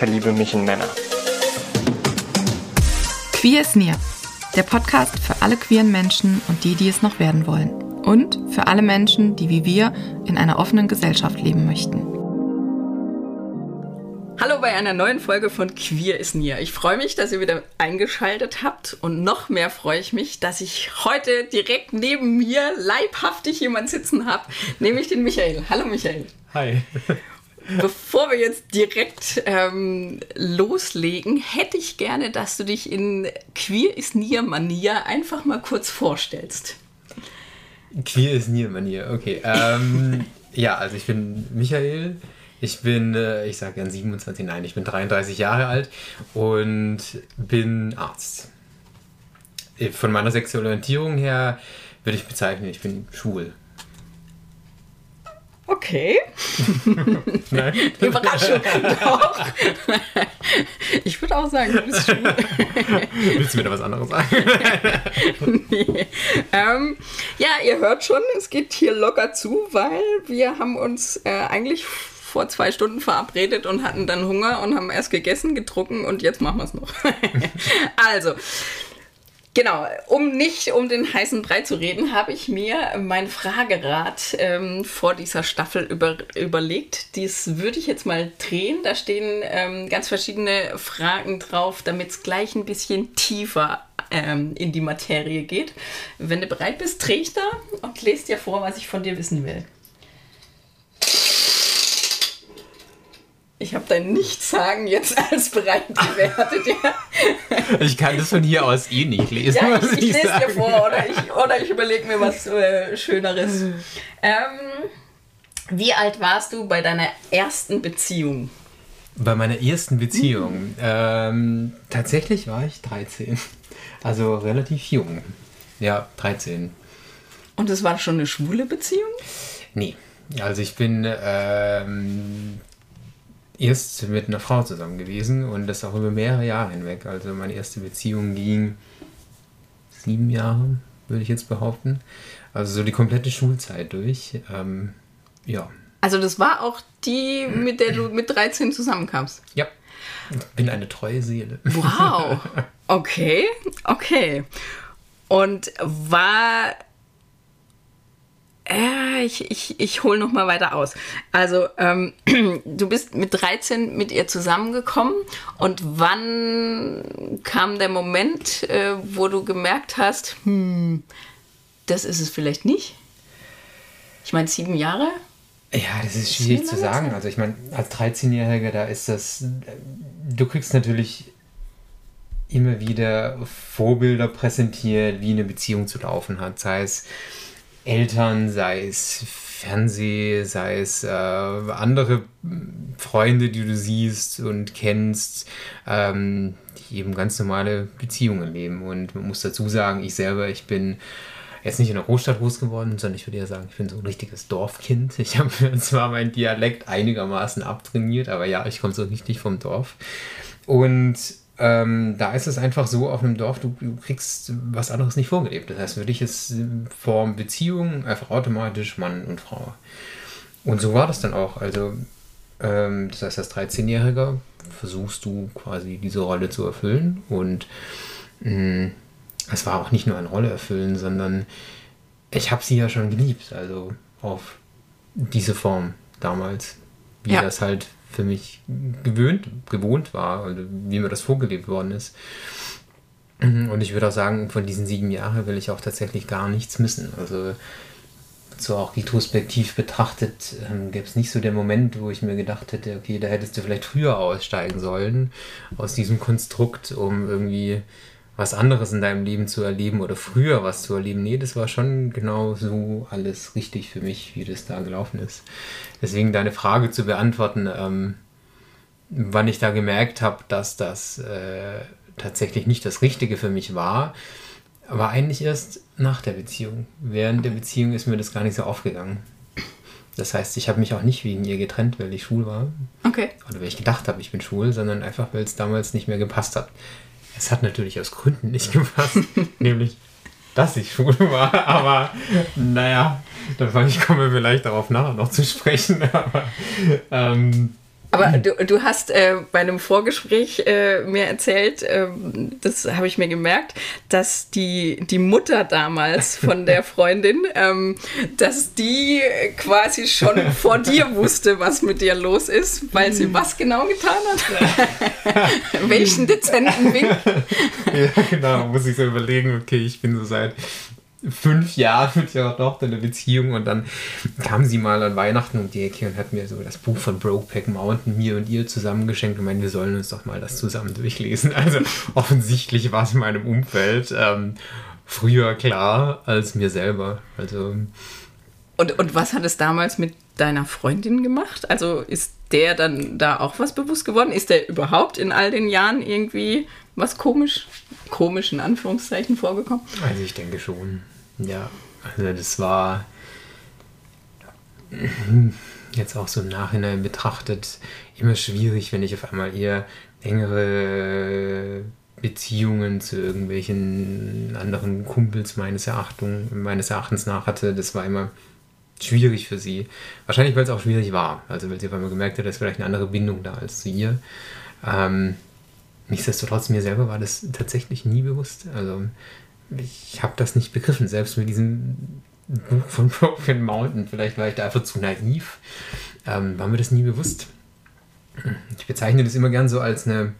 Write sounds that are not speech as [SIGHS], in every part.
verliebe mich in Männer. Queer ist Near, der Podcast für alle queeren Menschen und die, die es noch werden wollen. Und für alle Menschen, die wie wir in einer offenen Gesellschaft leben möchten. Hallo bei einer neuen Folge von Queer ist Nia. Ich freue mich, dass ihr wieder eingeschaltet habt und noch mehr freue ich mich, dass ich heute direkt neben mir leibhaftig jemand sitzen habe, nämlich den Michael. Hallo Michael. Hi. [LAUGHS] Bevor wir jetzt direkt ähm, loslegen, hätte ich gerne, dass du dich in Queer ist Nia Manier einfach mal kurz vorstellst. Queer ist Nia Manier, okay. Ähm, [LAUGHS] ja, also ich bin Michael. Ich bin, äh, ich sage gern 27, nein, ich bin 33 Jahre alt und bin Arzt. Äh, von meiner sexuellen Orientierung her würde ich bezeichnen, ich bin schwul. Okay. [LAUGHS] Nein. Überraschung. Doch. Ich würde auch sagen, du bist schwul. [LAUGHS] Willst du mir da was anderes sagen? [LAUGHS] nee. Ähm, ja, ihr hört schon, es geht hier locker zu, weil wir haben uns äh, eigentlich vor zwei Stunden verabredet und hatten dann Hunger und haben erst gegessen, getrunken und jetzt machen wir es noch. also, Genau, um nicht um den heißen Brei zu reden, habe ich mir mein Fragerad ähm, vor dieser Staffel über, überlegt. Dies würde ich jetzt mal drehen. Da stehen ähm, ganz verschiedene Fragen drauf, damit es gleich ein bisschen tiefer ähm, in die Materie geht. Wenn du bereit bist, drehe ich da und lese dir vor, was ich von dir wissen will. Ich habe dein Nichtsagen jetzt als bereit gewertet. Ja. Ich kann das von hier aus eh nicht lesen. Ja, ich, ich, ich lese sagen. dir vor oder ich, oder ich überlege mir was äh, Schöneres. Ähm, wie alt warst du bei deiner ersten Beziehung? Bei meiner ersten Beziehung? Mhm. Ähm, tatsächlich war ich 13. Also relativ jung. Ja, 13. Und es war schon eine schwule Beziehung? Nee. Also ich bin ähm, erst mit einer Frau zusammen gewesen und das auch über mehrere Jahre hinweg. Also meine erste Beziehung ging sieben Jahre, würde ich jetzt behaupten. Also so die komplette Schulzeit durch. Ähm, ja. Also das war auch die, mit der du mit 13 zusammenkamst? Ja. Ich bin eine treue Seele. Wow. [LAUGHS] Okay, okay. Und war äh, ich, ich, ich hole noch mal weiter aus. Also, ähm, [CLEARS THROAT] du bist mit 13 mit ihr zusammengekommen und wann kam der Moment, äh, wo du gemerkt hast, hm, das ist es vielleicht nicht? Ich meine, sieben Jahre? Ja, das ist schwierig zu sagen. Also ich meine, als 13-Jähriger, da ist das, du kriegst natürlich immer wieder Vorbilder präsentiert, wie eine Beziehung zu laufen hat. Sei es Eltern, sei es Fernseh, sei es äh, andere Freunde, die du siehst und kennst, ähm, die eben ganz normale Beziehungen leben. Und man muss dazu sagen, ich selber, ich bin jetzt nicht in der Großstadt groß geworden, sondern ich würde ja sagen, ich bin so ein richtiges Dorfkind. Ich habe zwar meinen Dialekt einigermaßen abtrainiert, aber ja, ich komme so richtig vom Dorf. Und ähm, da ist es einfach so auf einem Dorf, du, du, kriegst was anderes nicht vorgelebt. Das heißt, für dich ist Form Beziehung einfach automatisch Mann und Frau. Und so war das dann auch. Also, ähm, das heißt, als 13-Jähriger versuchst du quasi diese Rolle zu erfüllen. Und mh, mm, es war auch nicht nur eine Rolle erfüllen, sondern ich habe sie ja schon geliebt. Also auf diese Form damals, wie ja. das halt für mich gewöhnt, gewohnt war, wie mir das vorgelebt worden ist. Und ich würde auch sagen, von diesen sieben Jahren will ich auch tatsächlich gar nichts missen. Also so auch retrospektiv betrachtet, ähm, gäbe es nicht so den Moment, wo ich mir gedacht hätte, okay, da hättest du vielleicht früher aussteigen sollen aus diesem Konstrukt, um irgendwie was anderes in deinem Leben zu erleben oder früher was zu erleben. Nee, das war schon genau so alles richtig für mich, wie das da gelaufen ist. Deswegen deine Frage zu beantworten, ähm, wann ich da gemerkt habe, dass das äh, tatsächlich nicht das Richtige für mich war, war eigentlich erst nach der Beziehung. Während der Beziehung ist mir das gar nicht so aufgegangen. Das heißt, ich habe mich auch nicht wegen ihr getrennt, weil ich schwul war. Okay. Oder weil ich gedacht habe, ich bin schwul, sondern einfach, weil es damals nicht mehr gepasst hat. Es hat natürlich aus Gründen nicht gepasst. [LAUGHS] nämlich, dass ich schwul war. Aber naja, da komme ich vielleicht darauf nachher noch zu sprechen. [LAUGHS] Aber ähm, aber du, du hast äh, bei einem Vorgespräch äh, mir erzählt, äh, das habe ich mir gemerkt, dass die, die Mutter damals [LAUGHS] von der Freundin, ähm, dass die quasi schon vor dir wusste, was mit dir los ist, weil sie was genau getan hat. [LAUGHS] Welchen dezenten Wink? [LAUGHS] ja, genau, muss ich so überlegen, okay, ich bin so seit fünf Jahren mit ihrer Tochter eine Beziehung und dann kam sie mal an Weihnachten um die Ecke und hat mir so das Buch von Brokeback Mountain mir und ihr zusammengeschenkt und meinte, wir sollen uns doch mal das zusammen durchlesen. [LAUGHS] Also offensichtlich war es in meinem Umfeld ähm, früher klar als mir selber. Also und, und was hat es damals mit deiner Freundin gemacht? Also ist der dann da auch was bewusst geworden? Ist der überhaupt in all den Jahren irgendwie was komisch, komisch in Anführungszeichen vorgekommen? Also ich denke schon. Ja, also das war jetzt auch so im Nachhinein betrachtet immer schwierig, wenn ich auf einmal eher engere Beziehungen zu irgendwelchen anderen Kumpels meines, Erachtung, meines Erachtens nach hatte. Das war immer schwierig für sie. Wahrscheinlich, weil es auch schwierig war. Also, weil sie auf einmal gemerkt hat, dass vielleicht eine andere Bindung da als zu ihr. Ähm, nichtsdestotrotz, mir selber war das tatsächlich nie bewusst. Also, ich habe das nicht begriffen, selbst mit diesem Buch von [LAUGHS] Broken Mountain. Vielleicht war ich da einfach zu naiv. Ähm, war mir das nie bewusst. Ich bezeichne das immer gern so als eine,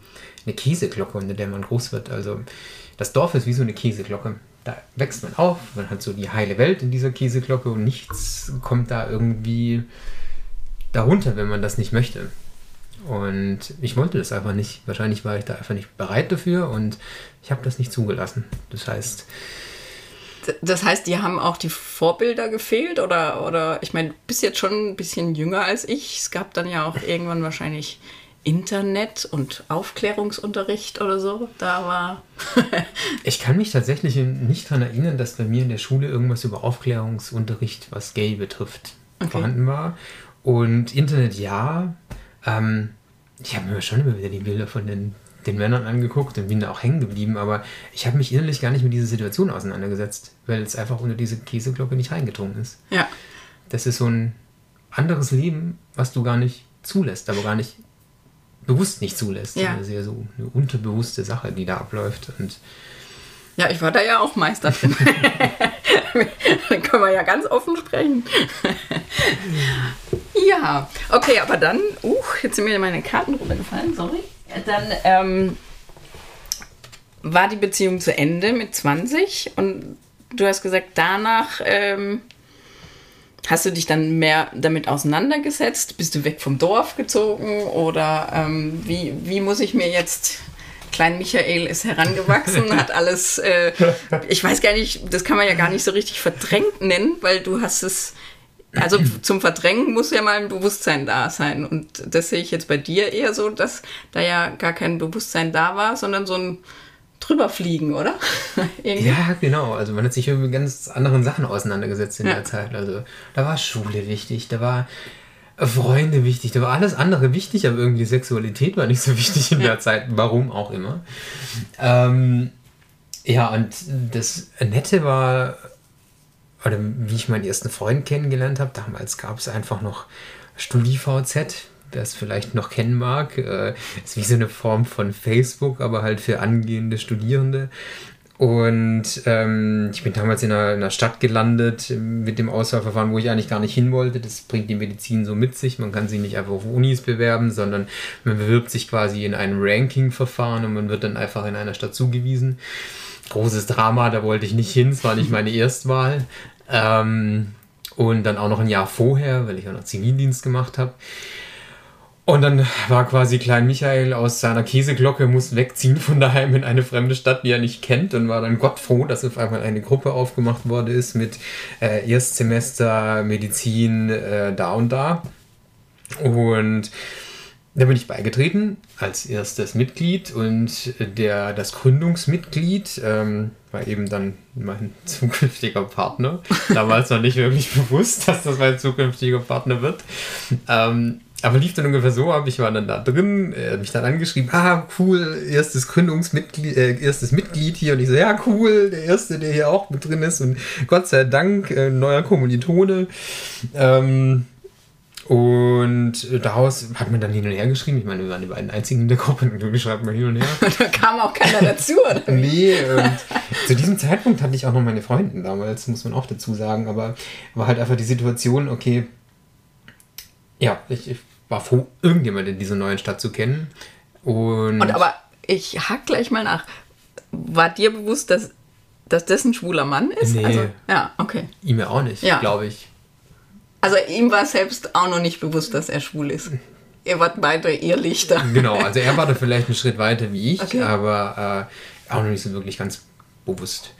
eine Käseglocke, unter der man groß wird. Also, das Dorf ist wie so eine Käseglocke da wächst man auf, man hat so die heile Welt in dieser Käseglocke und nichts kommt da irgendwie darunter, wenn man das nicht möchte. Und ich wollte das einfach nicht. Wahrscheinlich war ich da einfach nicht bereit dafür und ich habe das nicht zugelassen. Das heißt. Das heißt, die haben auch die Vorbilder gefehlt oder, oder ich meine, bist jetzt schon ein bisschen jünger als ich. Es gab dann ja auch irgendwann wahrscheinlich Internet und Aufklärungsunterricht oder so da war? [LAUGHS] ich kann mich tatsächlich nicht daran erinnern, dass bei mir in der Schule irgendwas über Aufklärungsunterricht, was Gay betrifft, okay. vorhanden war. Und Internet ja. Ähm, ich habe mir schon immer wieder die Bilder von den, den Männern angeguckt und bin da auch hängen geblieben, aber ich habe mich innerlich gar nicht mit dieser Situation auseinandergesetzt, weil es einfach unter diese Käseglocke nicht reingedrungen ist. Ja. Das ist so ein anderes Leben, was du gar nicht zulässt, aber gar nicht bewusst nicht zulässt. Ja. Eine sehr so eine unterbewusste Sache, die da abläuft. Und ja, ich war da ja auch Meister drin. [LAUGHS] [LAUGHS] dann können wir ja ganz offen sprechen. [LAUGHS] ja, okay, aber dann, uh, jetzt sind mir meine Karten runtergefallen, sorry. Dann ähm, war die Beziehung zu Ende mit 20 und du hast gesagt, danach ähm, Hast du dich dann mehr damit auseinandergesetzt? Bist du weg vom Dorf gezogen? Oder ähm, wie, wie muss ich mir jetzt Klein Michael ist herangewachsen, hat [LAUGHS] alles, äh, ich weiß gar nicht, das kann man ja gar nicht so richtig verdrängt nennen, weil du hast es, also zum Verdrängen muss ja mal ein Bewusstsein da sein. Und das sehe ich jetzt bei dir eher so, dass da ja gar kein Bewusstsein da war, sondern so ein drüber fliegen, oder? [LAUGHS] ja, genau. Also man hat sich mit ganz anderen Sachen auseinandergesetzt in ja. der Zeit. Also da war Schule wichtig, da war Freunde wichtig, da war alles andere wichtig, aber irgendwie Sexualität war nicht so [LAUGHS] wichtig in ja. der Zeit, warum auch immer. Ähm, ja, und das Nette war, oder wie ich meinen ersten Freund kennengelernt habe, damals gab es einfach noch StudiVZ, wer es vielleicht noch kennen mag. Äh, ist wie so eine Form von Facebook, aber halt für angehende Studierende. Und ähm, ich bin damals in einer, in einer, Stadt gelandet mit dem Auswahlverfahren, wo ich eigentlich gar nicht hin wollte. Das bringt die Medizin so mit sich. Man kann sich nicht einfach auf Unis bewerben, sondern man bewirbt sich quasi in einem Ranking-Verfahren und man wird dann einfach in einer Stadt zugewiesen. Großes Drama, da wollte ich nicht hin, es war nicht [LAUGHS] meine Erstwahl. Ähm, und dann auch noch ein Jahr vorher, weil ich auch noch Zivildienst gemacht habe. Und dann war quasi Klein Michael aus seiner Käseglocke, muss wegziehen von daheim in eine fremde Stadt, die er nicht kennt und war dann Gott froh, dass auf einmal eine Gruppe aufgemacht worden ist mit äh, Erstsemester Medizin äh, da und da. Und da bin ich beigetreten als erstes Mitglied und der, das Gründungsmitglied ähm, war eben dann mein [LAUGHS] zukünftiger Partner. Damals noch nicht wirklich bewusst, dass das mein zukünftiger Partner wird. Ähm, aber lief dann ungefähr so ab, ich war dann da drin, er hat mich dann angeschrieben, ah, cool, erstes Gründungsmitglied, äh, erstes Mitglied hier. Und ich so, ja, cool, der erste, der hier auch mit drin ist. Und Gott sei Dank, äh, neuer Kommilitone. Ähm, und daraus hat man dann hin und her geschrieben. Ich meine, wir waren die beiden einzigen in der Gruppe. Natürlich schreibt man hin und her. [LAUGHS] da kam auch keiner dazu, oder? nee, und zu diesem Zeitpunkt hatte ich auch noch meine Freundin damals, muss man auch dazu sagen. Aber war halt einfach die Situation, okay, ja, ich, ich war froh, irgendjemand in dieser neuen Stadt zu kennen. Und, und aber ich hack gleich mal nach. War dir bewusst, dass, dass das ein schwuler Mann ist? Nee. Also, ja, okay. Ihm ja auch nicht, Ja. glaube ich. Also ihm war selbst auch noch nicht bewusst, dass er schwul ist. Ihr wart beide Irrlichter. Genau, also er war da vielleicht einen Schritt weiter wie ich, Okay. aber äh, auch noch nicht so wirklich ganz bewusst.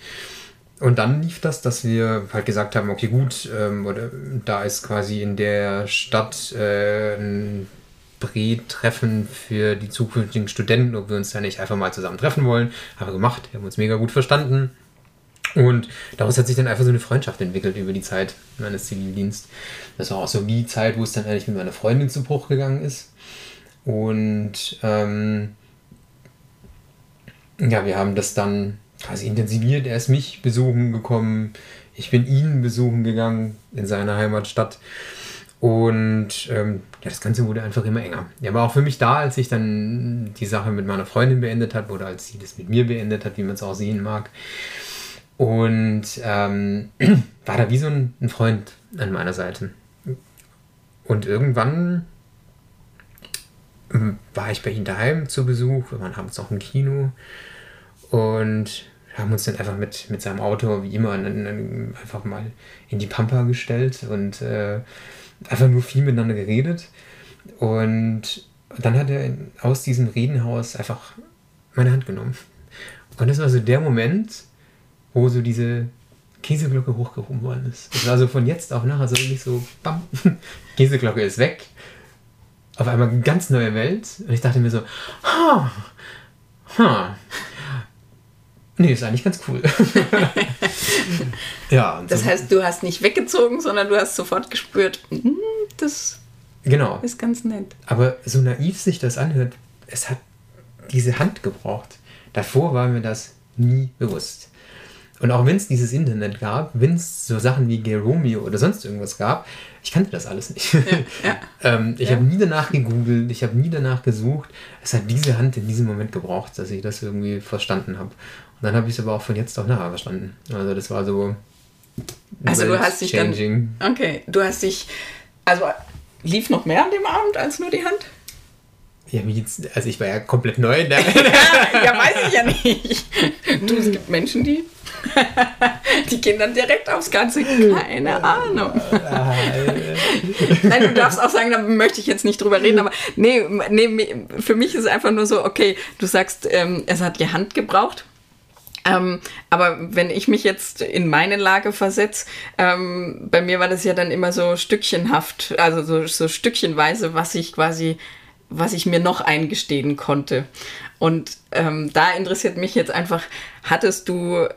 Und dann lief das, dass wir halt gesagt haben, okay gut, ähm, oder, da ist quasi in der Stadt äh, ein Bre-Treffen für die zukünftigen Studenten, ob wir uns da nicht einfach mal zusammen treffen wollen. Haben wir gemacht, wir haben uns mega gut verstanden. Und daraus hat sich dann einfach so eine Freundschaft entwickelt über die Zeit meines Zivildienstes. Das war auch so die Zeit, wo es dann eigentlich mit meiner Freundin zu Bruch gegangen ist. Und ähm, ja, wir haben das dann quasi intensiviert. Er ist mich besuchen gekommen, ich bin ihn besuchen gegangen in seiner Heimatstadt. Und ähm, ja, das Ganze wurde einfach immer enger. Er war auch für mich da, als ich dann die Sache mit meiner Freundin beendet habe oder als sie das mit mir beendet hat, wie man es auch sehen mag. Und ähm, [CLEARS THROAT] war da wie so ein, ein Freund an meiner Seite. Und irgendwann ähm, war ich bei ihm daheim zu Besuch. Wir waren abends auch im Kino und haben uns dann einfach mit, mit seinem Auto, wie immer, einfach mal in die Pampa gestellt und äh, einfach nur viel miteinander geredet. Und dann hat er aus diesem Redenhaus einfach meine Hand genommen. Und das war so der Moment, wo so diese Käseglocke hochgehoben worden ist. Es war so von jetzt auf nachher so wirklich so, bam, [LAUGHS] Käseglocke ist weg. Auf einmal eine ganz neue Welt. Und ich dachte mir so, ha, ha. Nee, ist eigentlich ganz cool. [LAUGHS] ja. Und Das so, heißt, du hast nicht weggezogen, sondern du hast sofort gespürt, "Hm, das genau. ist ganz nett. Aber so naiv sich das anhört, es hat diese Hand gebraucht. Davor war mir das nie bewusst. Und auch wenn es dieses Internet gab, wenn es so Sachen wie Geromeo oder sonst irgendwas gab, ich kannte das alles nicht. Ja. [LAUGHS] ähm, ich Ja. habe nie danach gegoogelt, ich habe nie danach gesucht. Es hat diese Hand in diesem Moment gebraucht, dass ich das irgendwie verstanden habe. Und dann habe ich es aber auch von jetzt auf nachher verstanden. Also das war so. Also du hast dich dann. changing. Okay, du hast dich. Also lief noch mehr an dem Abend als nur die Hand? Ja, wie jetzt, also ich war ja komplett neu. Ne? [LAUGHS] ja, weiß ich ja nicht. Du, es gibt Menschen, die. [LAUGHS] die gehen dann direkt aufs Ganze. Keine Ahnung. Nein, du darfst auch sagen, da möchte ich jetzt nicht drüber reden, aber nee, nee, für mich ist es einfach nur so, okay, du sagst, ähm, es hat die Hand gebraucht. Ähm, aber wenn ich mich jetzt in meine Lage versetze, ähm, bei mir war das ja dann immer so stückchenhaft, also so, so stückchenweise, was ich quasi, was ich mir noch eingestehen konnte. Und ähm, da interessiert mich jetzt einfach, hattest du,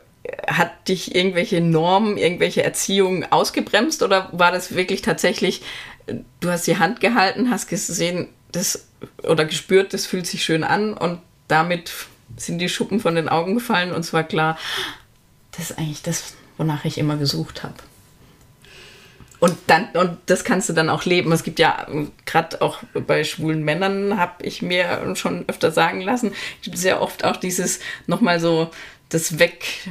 hat dich irgendwelche Normen, irgendwelche Erziehungen ausgebremst oder war das wirklich tatsächlich, du hast die Hand gehalten, hast gesehen, das oder gespürt, das fühlt sich schön an und damit sind die Schuppen von den Augen gefallen und es war klar, das ist eigentlich das, wonach ich immer gesucht habe. Und dann, und das kannst du dann auch leben. Es gibt ja, gerade auch bei schwulen Männern, habe ich mir schon öfter sagen lassen, gibt ja oft auch dieses nochmal so das Weg,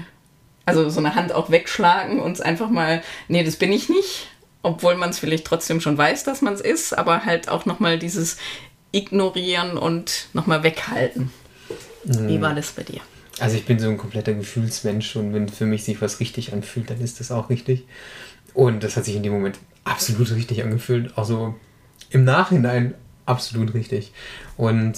also so eine Hand auch wegschlagen und es einfach mal, nee, das bin ich nicht, obwohl man es vielleicht trotzdem schon weiß, dass man es ist, aber halt auch nochmal dieses Ignorieren und nochmal weghalten. Wie war das bei dir? Also ich bin so ein kompletter Gefühlsmensch und wenn für mich sich was richtig anfühlt, dann ist das auch richtig. Und das hat sich in dem Moment absolut richtig angefühlt. Also im Nachhinein absolut richtig. Und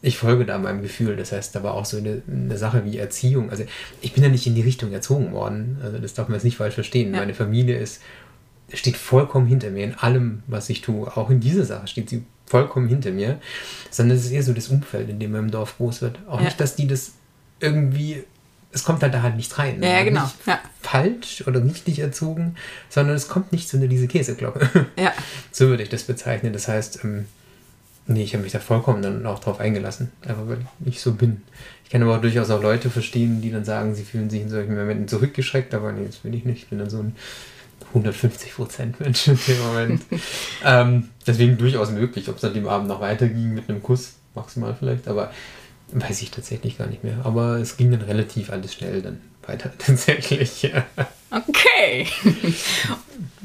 ich folge da meinem Gefühl. Das heißt, da war auch so eine, eine Sache wie Erziehung. Also ich bin ja nicht in die Richtung erzogen worden. Also das darf man jetzt nicht falsch verstehen. Ja. Meine Familie ist, steht vollkommen hinter mir in allem, was ich tue. Auch in dieser Sache steht sie vollkommen hinter mir, sondern es ist eher so das Umfeld, in dem man im Dorf groß wird. Auch Ja. nicht, dass die das irgendwie, es kommt halt da halt nicht rein. Ja, ja, genau. Nicht Ja. falsch oder richtig erzogen, sondern es kommt nicht unter diese Käseglocke. Ja. [LAUGHS] So würde ich das bezeichnen. Das heißt, ähm, nee, ich habe mich da vollkommen dann auch drauf eingelassen, einfach weil ich so bin. Ich kann aber auch durchaus auch Leute verstehen, die dann sagen, sie fühlen sich in solchen Momenten zurückgeschreckt, aber nee, das bin ich nicht. Ich bin dann so ein 150% Mensch [LAUGHS] in dem Moment. ähm, deswegen durchaus möglich, ob es an dem Abend noch weiterging mit einem Kuss, maximal vielleicht, aber weiß ich tatsächlich gar nicht mehr. Aber es ging dann relativ alles schnell dann weiter [LAUGHS] tatsächlich. Okay.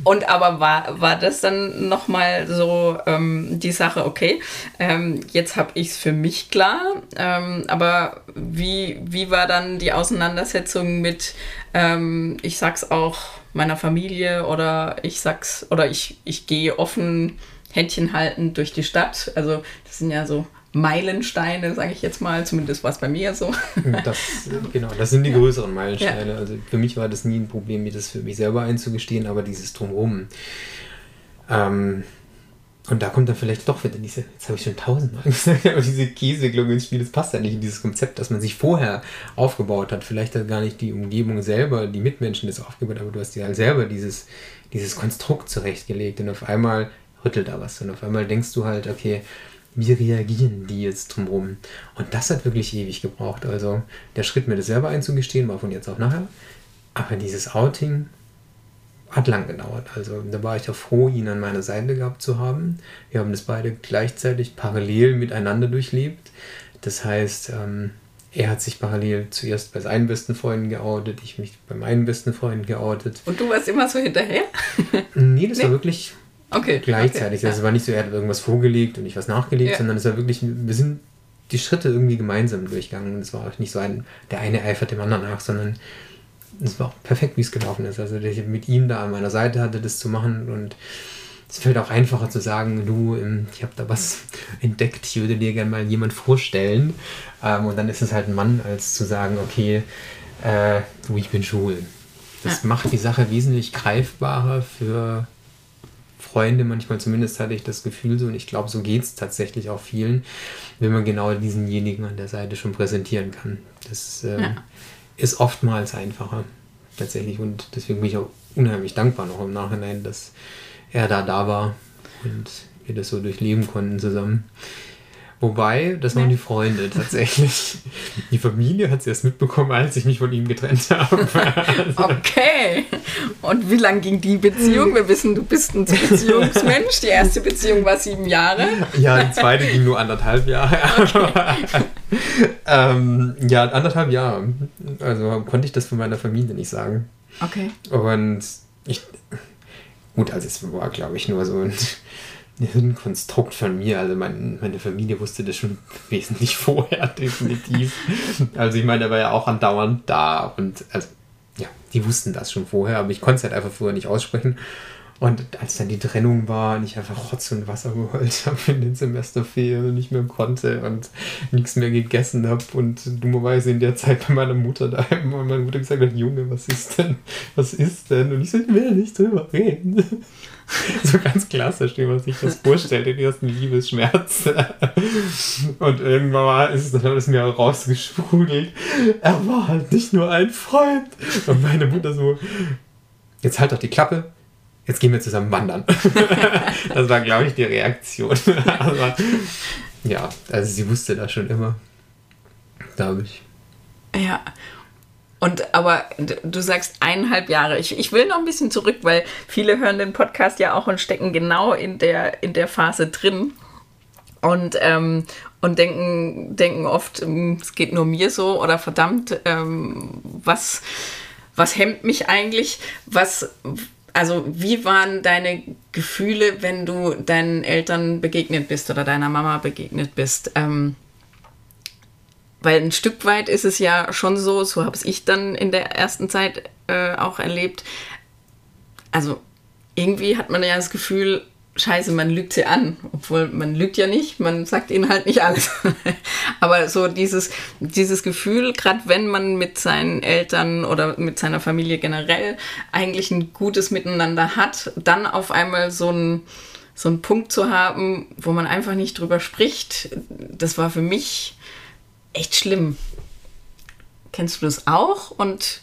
Und aber war, war das dann nochmal so ähm, die Sache, okay, ähm, jetzt habe ich es für mich klar, ähm, aber wie, wie war dann die Auseinandersetzung mit, ähm, ich sag's auch meiner Familie oder ich sag's, oder ich, ich gehe offen Händchen halten durch die Stadt. Also das sind ja so Meilensteine, sage ich jetzt mal, zumindest war es bei mir so. Das, genau, das sind die größeren Meilensteine. Also für mich war das nie ein Problem, mir das für mich selber einzugestehen, aber dieses Drumherum. Ähm, und da kommt dann vielleicht doch wieder diese, jetzt habe ich schon tausendmal [LAUGHS] gesagt, aber diese Käseglocke ins Spiel, das passt ja nicht in dieses Konzept, dass man sich vorher aufgebaut hat. Vielleicht hat gar nicht die Umgebung selber, die Mitmenschen das aufgebaut, aber du hast dir halt selber dieses, dieses Konstrukt zurechtgelegt und auf einmal rüttelt da was und auf einmal denkst du halt, okay, wie reagieren die jetzt drumherum? Und das hat wirklich ewig gebraucht. Also der Schritt, mir das selber einzugestehen, war von jetzt auf nachher. Aber dieses Outing hat lang gedauert. Also da war ich ja froh, ihn an meiner Seite gehabt zu haben. Wir haben das beide gleichzeitig parallel miteinander durchlebt. Das heißt, ähm, er hat sich parallel zuerst bei seinen besten Freunden geoutet, ich mich bei meinen besten Freunden geoutet. Und du warst immer so hinterher? Nee, das war wirklich Okay. gleichzeitig. Okay, Also es war nicht so, er hat irgendwas vorgelegt und ich was nachgelegt, Ja. sondern es war wirklich, wir sind die Schritte irgendwie gemeinsam durchgegangen. Und es war auch nicht so ein, der eine eifert dem anderen nach, sondern es war auch perfekt, wie es gelaufen ist. Also dass ich mit ihm da an meiner Seite hatte, das zu machen und es fällt auch einfacher zu sagen, du, ähm, ich habe da was [LAUGHS] entdeckt, ich würde dir gerne mal jemand vorstellen. Ähm, und dann ist es halt ein Mann, als zu sagen, okay, äh, du, ich bin schwul. Das macht die Sache wesentlich greifbarer für Freunde, manchmal zumindest hatte ich das Gefühl so, und ich glaube, so geht es tatsächlich auch vielen, wenn man genau diesenjenigen an der Seite schon präsentieren kann. Das ähm, Ja. ist oftmals einfacher, tatsächlich. Und deswegen bin ich auch unheimlich dankbar noch im Nachhinein, dass er da da war und wir das so durchleben konnten zusammen. Wobei, das waren die Freunde tatsächlich. Die Familie hat es erst mitbekommen, als ich mich von ihm getrennt habe. [LAUGHS] Okay. Und wie lang ging die Beziehung? Wir wissen, du bist ein Beziehungsmensch. Die erste Beziehung war sieben Jahre. Ja, die zweite ging nur anderthalb Jahre. [LAUGHS] ähm, ja, anderthalb Jahre. Also konnte ich das von meiner Familie nicht sagen. Okay. Und ich. Gut, also es war, glaube ich, nur so ein, ein Konstrukt von mir. Also mein, meine Familie wusste das schon [LAUGHS] wesentlich vorher, [LAUGHS] definitiv. Also ich meine, er war ja auch andauernd da und also ja, die wussten das schon vorher, aber ich konnte es halt einfach vorher nicht aussprechen. Und als dann die Trennung war und ich einfach Rotz und Wasser geheult [LAUGHS] habe in den Semesterferien und nicht mehr konnte und nichts mehr gegessen habe und dummerweise in der Zeit bei meiner Mutter daheim und meine Mutter gesagt hat, Junge, was ist denn? Was ist denn? Und ich so, ich will nicht drüber reden. [LAUGHS] So ganz klassisch, wie man sich das vorstellt, den ersten Liebesschmerz. [LAUGHS] Und irgendwann war, ist es dann alles mir rausgesprudelt. Er war halt nicht nur ein Freund. Und meine Mutter so, jetzt halt doch die Klappe, jetzt gehen wir zusammen wandern. [LAUGHS] das war, glaube ich, die Reaktion. Aber, ja, also sie wusste das schon immer. Glaube ich. Ja. Und aber du sagst eineinhalb Jahre. Ich, ich will noch ein bisschen zurück, weil viele hören den Podcast ja auch und stecken genau in der, in der Phase drin. Und, ähm, und denken, denken oft, ähm, es geht nur mir so oder verdammt, ähm, was, was hemmt mich eigentlich? Was, also wie waren deine Gefühle, wenn du deinen Eltern begegnet bist oder deiner Mama begegnet bist? Ähm, weil ein Stück weit ist es ja schon so, so habe ich dann in der ersten Zeit äh, auch erlebt. Also irgendwie hat man ja das Gefühl, scheiße, man lügt sie an. Obwohl man lügt ja nicht, man sagt ihnen halt nicht alles. [LAUGHS] Aber so dieses, dieses Gefühl, gerade wenn man mit seinen Eltern oder mit seiner Familie generell eigentlich ein gutes Miteinander hat, dann auf einmal so ein so einen Punkt zu haben, wo man einfach nicht drüber spricht, das war für mich echt schlimm. Kennst du das auch? Und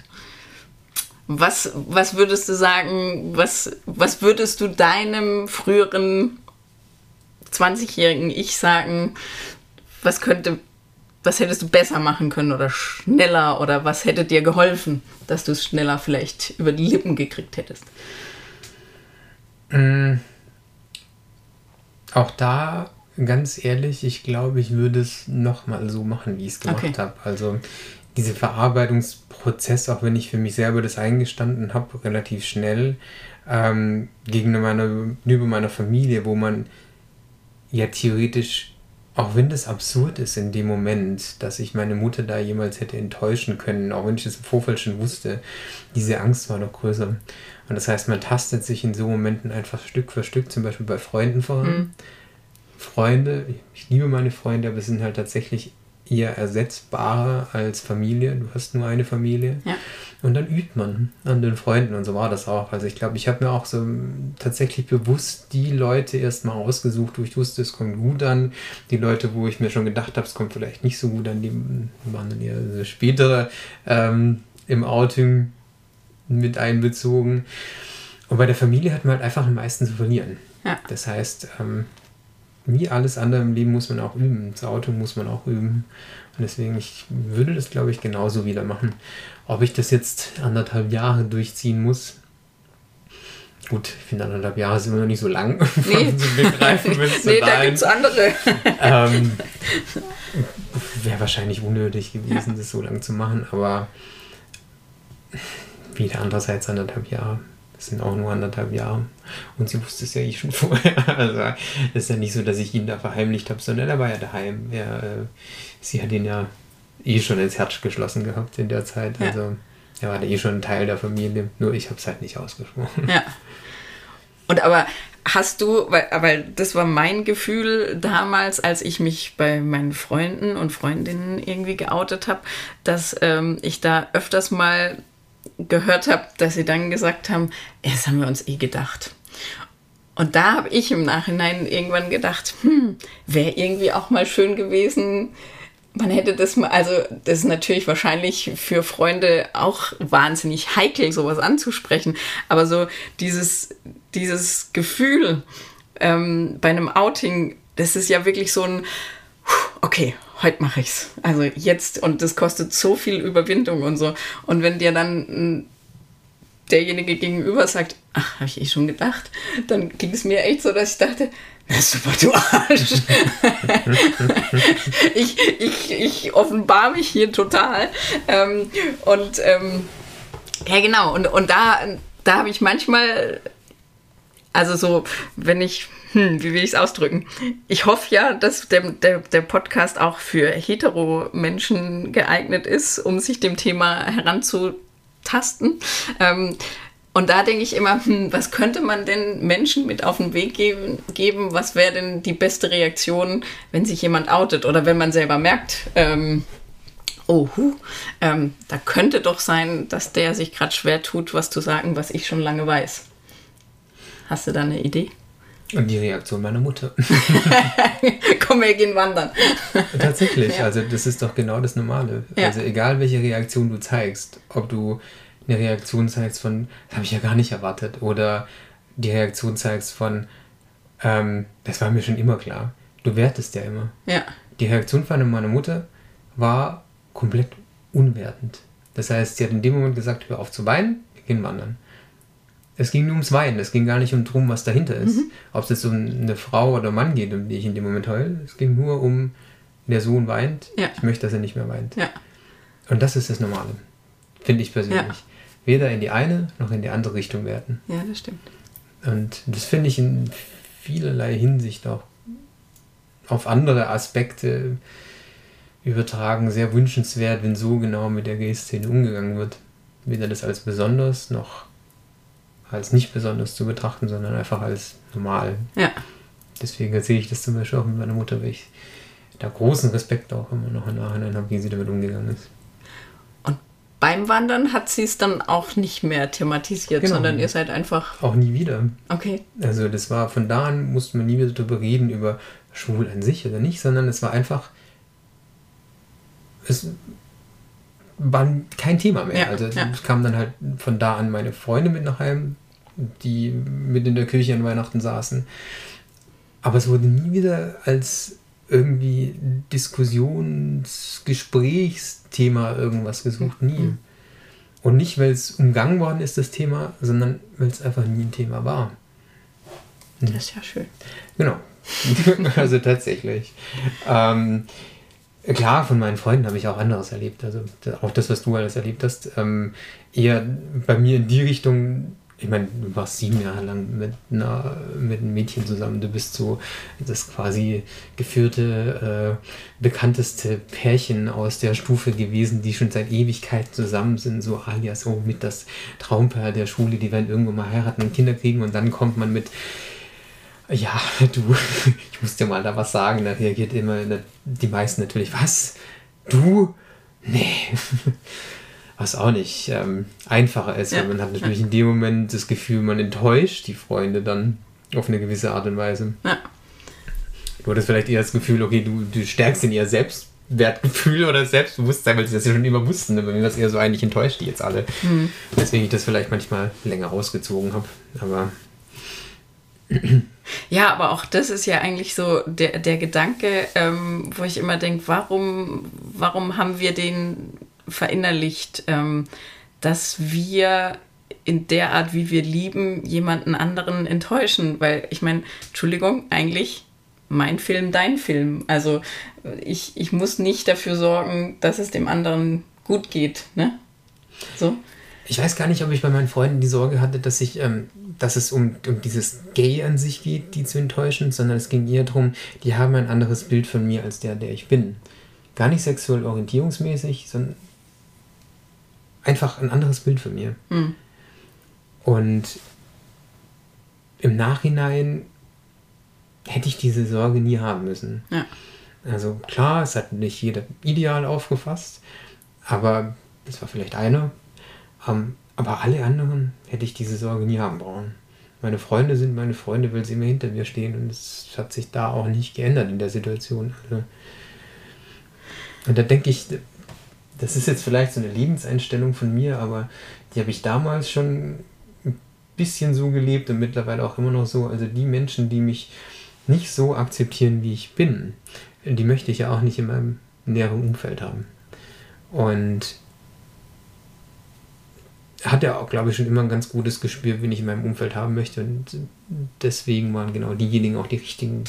was, was würdest du sagen, was, was würdest du deinem früheren 20-jährigen Ich sagen, was könnte, was hättest du besser machen können oder schneller oder was hätte dir geholfen, dass du es schneller vielleicht über die Lippen gekriegt hättest? Mm. Auch da, ganz ehrlich, ich glaube, ich würde es nochmal so machen, wie ich es gemacht Okay. habe. Also diese Verarbeitungsprozess, auch wenn ich für mich selber das eingestanden habe, relativ schnell ähm, gegenüber meiner, gegenüber meiner Familie, wo man ja theoretisch, auch wenn das absurd ist in dem Moment, dass ich meine Mutter da jemals hätte enttäuschen können, auch wenn ich das im Vorfeld schon wusste, diese Angst war noch größer. Und das heißt, man tastet sich in so Momenten einfach Stück für Stück, zum Beispiel bei Freunden voran. Freunde, ich liebe meine Freunde, aber es sind halt tatsächlich eher ersetzbarer als Familie. Du hast nur eine Familie. Ja. Und dann übt man an den Freunden und so war das auch. Also ich glaube, ich habe mir auch so tatsächlich bewusst die Leute erstmal ausgesucht, wo ich wusste, es kommt gut an. Die Leute, wo ich mir schon gedacht habe, es kommt vielleicht nicht so gut an, die waren dann eher so spätere ähm, im Outing mit einbezogen. Und bei der Familie hat man halt einfach am meisten zu verlieren. Ja. Das heißt, ähm, wie alles andere im Leben muss man auch üben. Das Auto muss man auch üben. Und deswegen, ich würde das, glaube ich, genauso wieder machen. Ob ich das jetzt anderthalb Jahre durchziehen muss, gut, ich finde anderthalb Jahre sind immer noch nicht so lang, [LAUGHS] Nee. zu begreifen, wenn es [LAUGHS] nee, da gibt es andere. ähm, [LAUGHS] Wäre wahrscheinlich unnötig gewesen, das so lang zu machen, aber wieder andererseits anderthalb Jahre. Das sind auch nur anderthalb Jahre. Und sie wusste es ja eh schon [LAUGHS] vorher. Also es ist ja nicht so, dass ich ihn da verheimlicht habe, sondern er war ja daheim. Er, äh, sie hat ihn ja eh schon ins Herz geschlossen gehabt in der Zeit. Ja. Also er war da eh schon ein Teil der Familie. Nur ich habe es halt nicht ausgesprochen. Ja. Und aber hast du, weil, weil das war mein Gefühl damals, als ich mich bei meinen Freunden und Freundinnen irgendwie geoutet habe, dass ähm, ich da öfters mal gehört habe, dass sie dann gesagt haben, "Ja, das haben wir uns eh gedacht. Und da habe ich im Nachhinein irgendwann gedacht, hm, wäre irgendwie auch mal schön gewesen, man hätte das mal, also das ist natürlich wahrscheinlich für Freunde auch wahnsinnig heikel, sowas anzusprechen, aber so dieses, dieses Gefühl ähm, bei einem Outing, das ist ja wirklich so ein, okay, heute mache ich's. Also jetzt, und das kostet so viel Überwindung und so. Und wenn dir dann derjenige gegenüber sagt, ach, habe ich eh schon gedacht, dann ging es mir echt so, dass ich dachte, na super, du Arsch. [LAUGHS] ich, ich, ich offenbar mich hier total. Ähm, und ähm, ja, genau. Und, und da, da habe ich manchmal, also so, wenn ich, hm, wie will ich es ausdrücken? Ich hoffe ja, dass der, der, der Podcast auch für hetero-Menschen geeignet ist, um sich dem Thema heranzutasten. Ähm, und da denke ich immer, hm, was könnte man denn Menschen mit auf den Weg geben? geben? Was wäre denn die beste Reaktion, wenn sich jemand outet oder wenn man selber merkt, ähm, oh, ähm, da könnte doch sein, dass der sich gerade schwer tut, was zu sagen, was ich schon lange weiß. Hast du da eine Idee? Und die Reaktion meiner Mutter. [LAUGHS] [LAUGHS] Komm, wir gehen wandern. Tatsächlich, Ja. also das ist doch genau das Normale. Ja. Also egal welche Reaktion du zeigst, ob du eine Reaktion zeigst von, das habe ich ja gar nicht erwartet, oder die Reaktion zeigst von, ähm, das war mir schon immer klar. Du wertest ja immer. Ja, Die Reaktion von meiner Mutter war komplett unwertend. Das heißt, sie hat in dem Moment gesagt, hör auf zu weinen, wir gehen wandern. Es ging nur ums Weinen, es ging gar nicht um drum, was dahinter ist. Mhm. Ob es jetzt um eine Frau oder Mann geht, um die ich in dem Moment heule. Es ging nur um, der Sohn weint, Ja. ich möchte, dass er nicht mehr weint. ja, Und das ist das Normale, finde ich persönlich. Ja. Weder in die eine noch in die andere Richtung werten. ja, das stimmt. Und das finde ich in vielerlei Hinsicht auch auf andere Aspekte übertragen sehr wünschenswert, wenn so genau mit der Gay-Szene umgegangen wird. Weder das als besonders noch als nicht besonders zu betrachten, sondern einfach als normal. Ja, Deswegen erzähle ich das zum Beispiel auch mit meiner Mutter, weil ich da großen Respekt auch immer noch im Nachhinein habe, wie sie damit umgegangen ist. beim Wandern hat sie es dann auch nicht mehr thematisiert, Genau. sondern ihr seid einfach. Auch nie wieder. Okay. Also das war von da an musste man nie wieder darüber reden, über schwul an sich oder nicht, sondern es war einfach. Es war kein Thema mehr. Ja, also ja. es kamen dann halt von da an meine Freunde mit nach Heim, die mit in der Kirche an Weihnachten saßen. Aber es wurde nie wieder als irgendwie Diskussionsgesprächsthema irgendwas gesucht. Nie. Und nicht, weil es umgangen worden ist, das Thema, sondern weil es einfach nie ein Thema war. Das ist ja schön. Genau. [LAUGHS] also tatsächlich. Ähm, klar, von meinen Freunden habe ich auch anderes erlebt. Also auch das, was du alles erlebt hast. Ähm, eher bei mir in die Richtung, ich meine, du warst sieben Jahre lang mit, einer, mit einem Mädchen zusammen. Du bist so das quasi geführte, äh, bekannteste Pärchen aus der Stufe gewesen, die schon seit Ewigkeit zusammen sind. So alias, oh, mit das Traumpaar der Schule, die werden irgendwo mal heiraten und Kinder kriegen und dann kommt man mit ja, [LAUGHS] du, ich muss dir mal da was sagen. Da reagiert immer die meisten natürlich, was? Du? Nee. [LAUGHS] Was auch nicht ähm, einfacher ist, weil Ja, man hat natürlich in dem Moment das Gefühl, man enttäuscht die Freunde dann auf eine gewisse Art und Weise. Ja. Du hattest vielleicht eher das Gefühl, okay, du, du stärkst in ihr Selbstwertgefühl oder Selbstbewusstsein, weil sie das ja schon immer wussten. Aber mir war es eher so eigentlich enttäuscht die jetzt alle. Hm. Deswegen ich das vielleicht manchmal länger rausgezogen habe. Aber [CLEARS THROAT] Ja, aber auch das ist ja eigentlich so der, der Gedanke, ähm, wo ich immer denke, warum, warum haben wir den verinnerlicht, ähm, dass wir in der Art, wie wir lieben, jemanden anderen enttäuschen? Weil ich meine, Entschuldigung, eigentlich mein Film, dein Film. Also ich, ich muss nicht dafür sorgen, dass es dem anderen gut geht. Ne? So. Ich weiß gar nicht, ob ich bei meinen Freunden die Sorge hatte, dass ich, ähm, dass es um, um dieses Gay an sich geht, die zu enttäuschen, sondern es ging eher darum, die haben ein anderes Bild von mir als der, der ich bin. Gar nicht sexuell orientierungsmäßig, sondern einfach ein anderes Bild von mir. Hm. Und im Nachhinein hätte ich diese Sorge nie haben müssen. Ja. Also klar, es hat nicht jeder ideal aufgefasst, aber das war vielleicht einer. Ähm, aber alle anderen hätte ich diese Sorge nie haben brauchen. Meine Freunde sind meine Freunde, weil sie immer hinter mir stehen und es hat sich da auch nicht geändert in der Situation. Also, und da denke ich, das ist jetzt vielleicht so eine Lebenseinstellung von mir, aber die habe ich damals schon ein bisschen so gelebt und mittlerweile auch immer noch so. Also die Menschen, die mich nicht so akzeptieren, wie ich bin, die möchte ich ja auch nicht in meinem näheren Umfeld haben. Und hat ja auch, glaube ich, schon immer ein ganz gutes Gespür, wen ich in meinem Umfeld haben möchte. Und deswegen waren genau diejenigen auch die richtigen,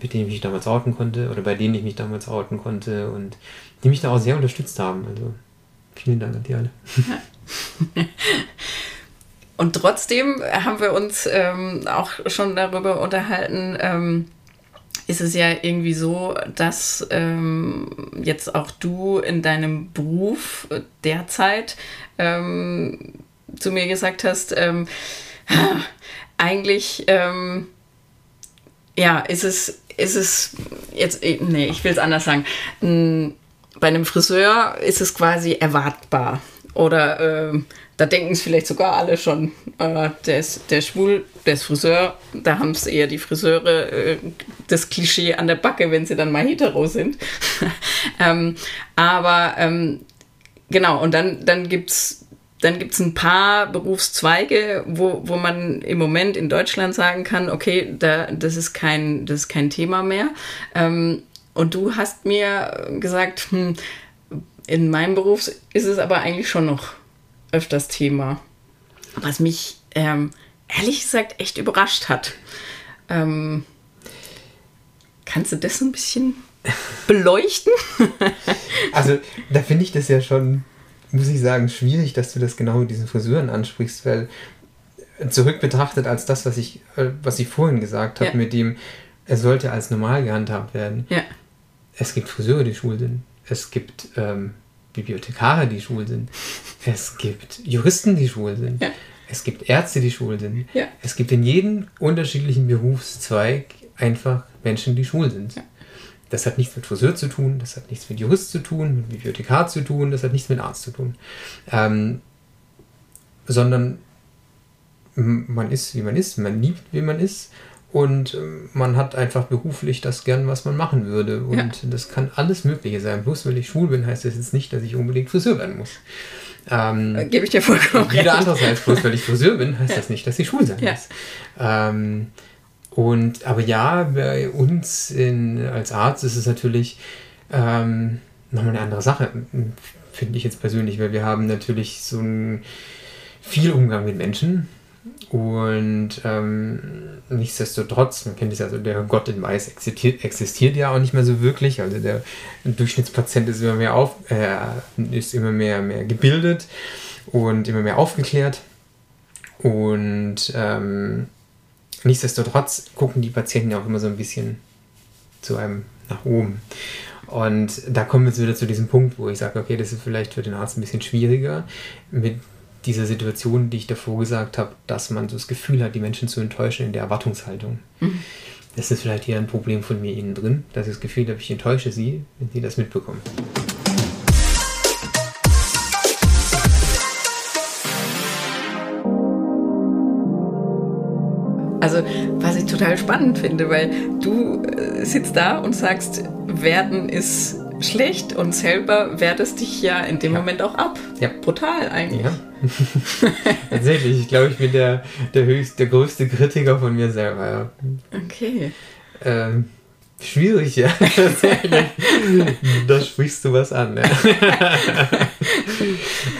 mit denen ich mich damals outen konnte oder bei denen ich mich damals outen konnte und die mich da auch sehr unterstützt haben. Also vielen Dank an die alle. [LAUGHS] Und trotzdem haben wir uns ähm, auch schon darüber unterhalten, ähm, ist es ja irgendwie so, dass ähm, jetzt auch du in deinem Beruf derzeit ähm, zu mir gesagt hast, ähm, [LAUGHS] eigentlich, ähm, ja, ist es, ist es jetzt, nee, ich will es anders sagen. Bei einem Friseur ist es quasi erwartbar. Oder ähm, da denken es vielleicht sogar alle schon, äh, der, ist, der ist schwul, der ist Friseur. Da haben es eher die Friseure äh, das Klischee an der Backe, wenn sie dann mal hetero sind. [LAUGHS] ähm, aber ähm, genau, und dann, dann gibt es dann gibt's ein paar Berufszweige, wo, wo man im Moment in Deutschland sagen kann, okay, da, das, ist kein, das ist kein Thema mehr. Ähm, und du hast mir gesagt, hm, in meinem Beruf ist es aber eigentlich schon noch öfters Thema. Was mich ähm, ehrlich gesagt echt überrascht hat. Ähm, kannst du das ein bisschen [LAUGHS] beleuchten? Also da finde ich das ja schon, muss ich sagen, schwierig, dass du das genau mit diesen Friseuren ansprichst, weil zurück betrachtet als das, was ich, äh, was ich vorhin gesagt habe, Ja. mit dem, es sollte als normal gehandhabt werden. Ja. Es gibt Friseure, die schwul sind. Es gibt ähm, Bibliothekare, die schwul sind. [LAUGHS] Es gibt Juristen, die schwul sind. Ja. Es gibt Ärzte, die schwul sind. Ja. Es gibt in jedem unterschiedlichen Berufszweig einfach Menschen, die schwul sind. Das hat nichts mit Friseur zu tun, das hat nichts mit Jurist zu tun, mit Bibliothekar zu tun, das hat nichts mit Arzt zu tun. Ähm, sondern man ist, wie man ist, man liebt, wie man ist und ähm, man hat einfach beruflich das gern, was man machen würde. Und ja. das kann alles Mögliche sein. Bloß weil ich schwul bin, heißt das jetzt nicht, dass ich unbedingt Friseur werden muss. Ähm, Gebe ich dir vollkommen recht. Jeder andererseits, bloß weil ich Friseur bin, heißt ja. das nicht, dass ich schwul sein ja. muss. Ähm, und, aber ja, bei uns in, als Arzt ist es natürlich ähm, nochmal eine andere Sache, finde ich jetzt persönlich, weil wir haben natürlich so ein viel Umgang mit Menschen und ähm, nichtsdestotrotz, man kennt es ja, also der Gott in Weiß existiert, existiert, ja auch nicht mehr so wirklich. Also der Durchschnittspatient ist immer mehr auf, äh, ist immer mehr, mehr gebildet und immer mehr aufgeklärt. Und ähm, nichtsdestotrotz gucken die Patienten ja auch immer so ein bisschen zu einem nach oben. Und da kommen wir jetzt wieder zu diesem Punkt, wo ich sage, okay, das ist vielleicht für den Arzt ein bisschen schwieriger, mit dieser Situation, die ich davor gesagt habe, dass man so das Gefühl hat, die Menschen zu enttäuschen in der Erwartungshaltung. Mhm. Das ist vielleicht hier ein Problem von mir innen drin, dass ich das Gefühl habe, ich enttäusche sie, wenn sie das mitbekommen. Also, was ich total spannend finde, weil du äh, sitzt da und sagst, werden ist schlecht und selber wertest dich ja in dem ja. Moment auch ab. Ja. Brutal eigentlich. Ja. [LAUGHS] Tatsächlich, ich glaube, ich bin der, der höchst, der größte Kritiker von mir selber, ja. Okay. Ähm, schwierig, ja. [LAUGHS] Tatsächlich. da sprichst du was an, ja. [LAUGHS]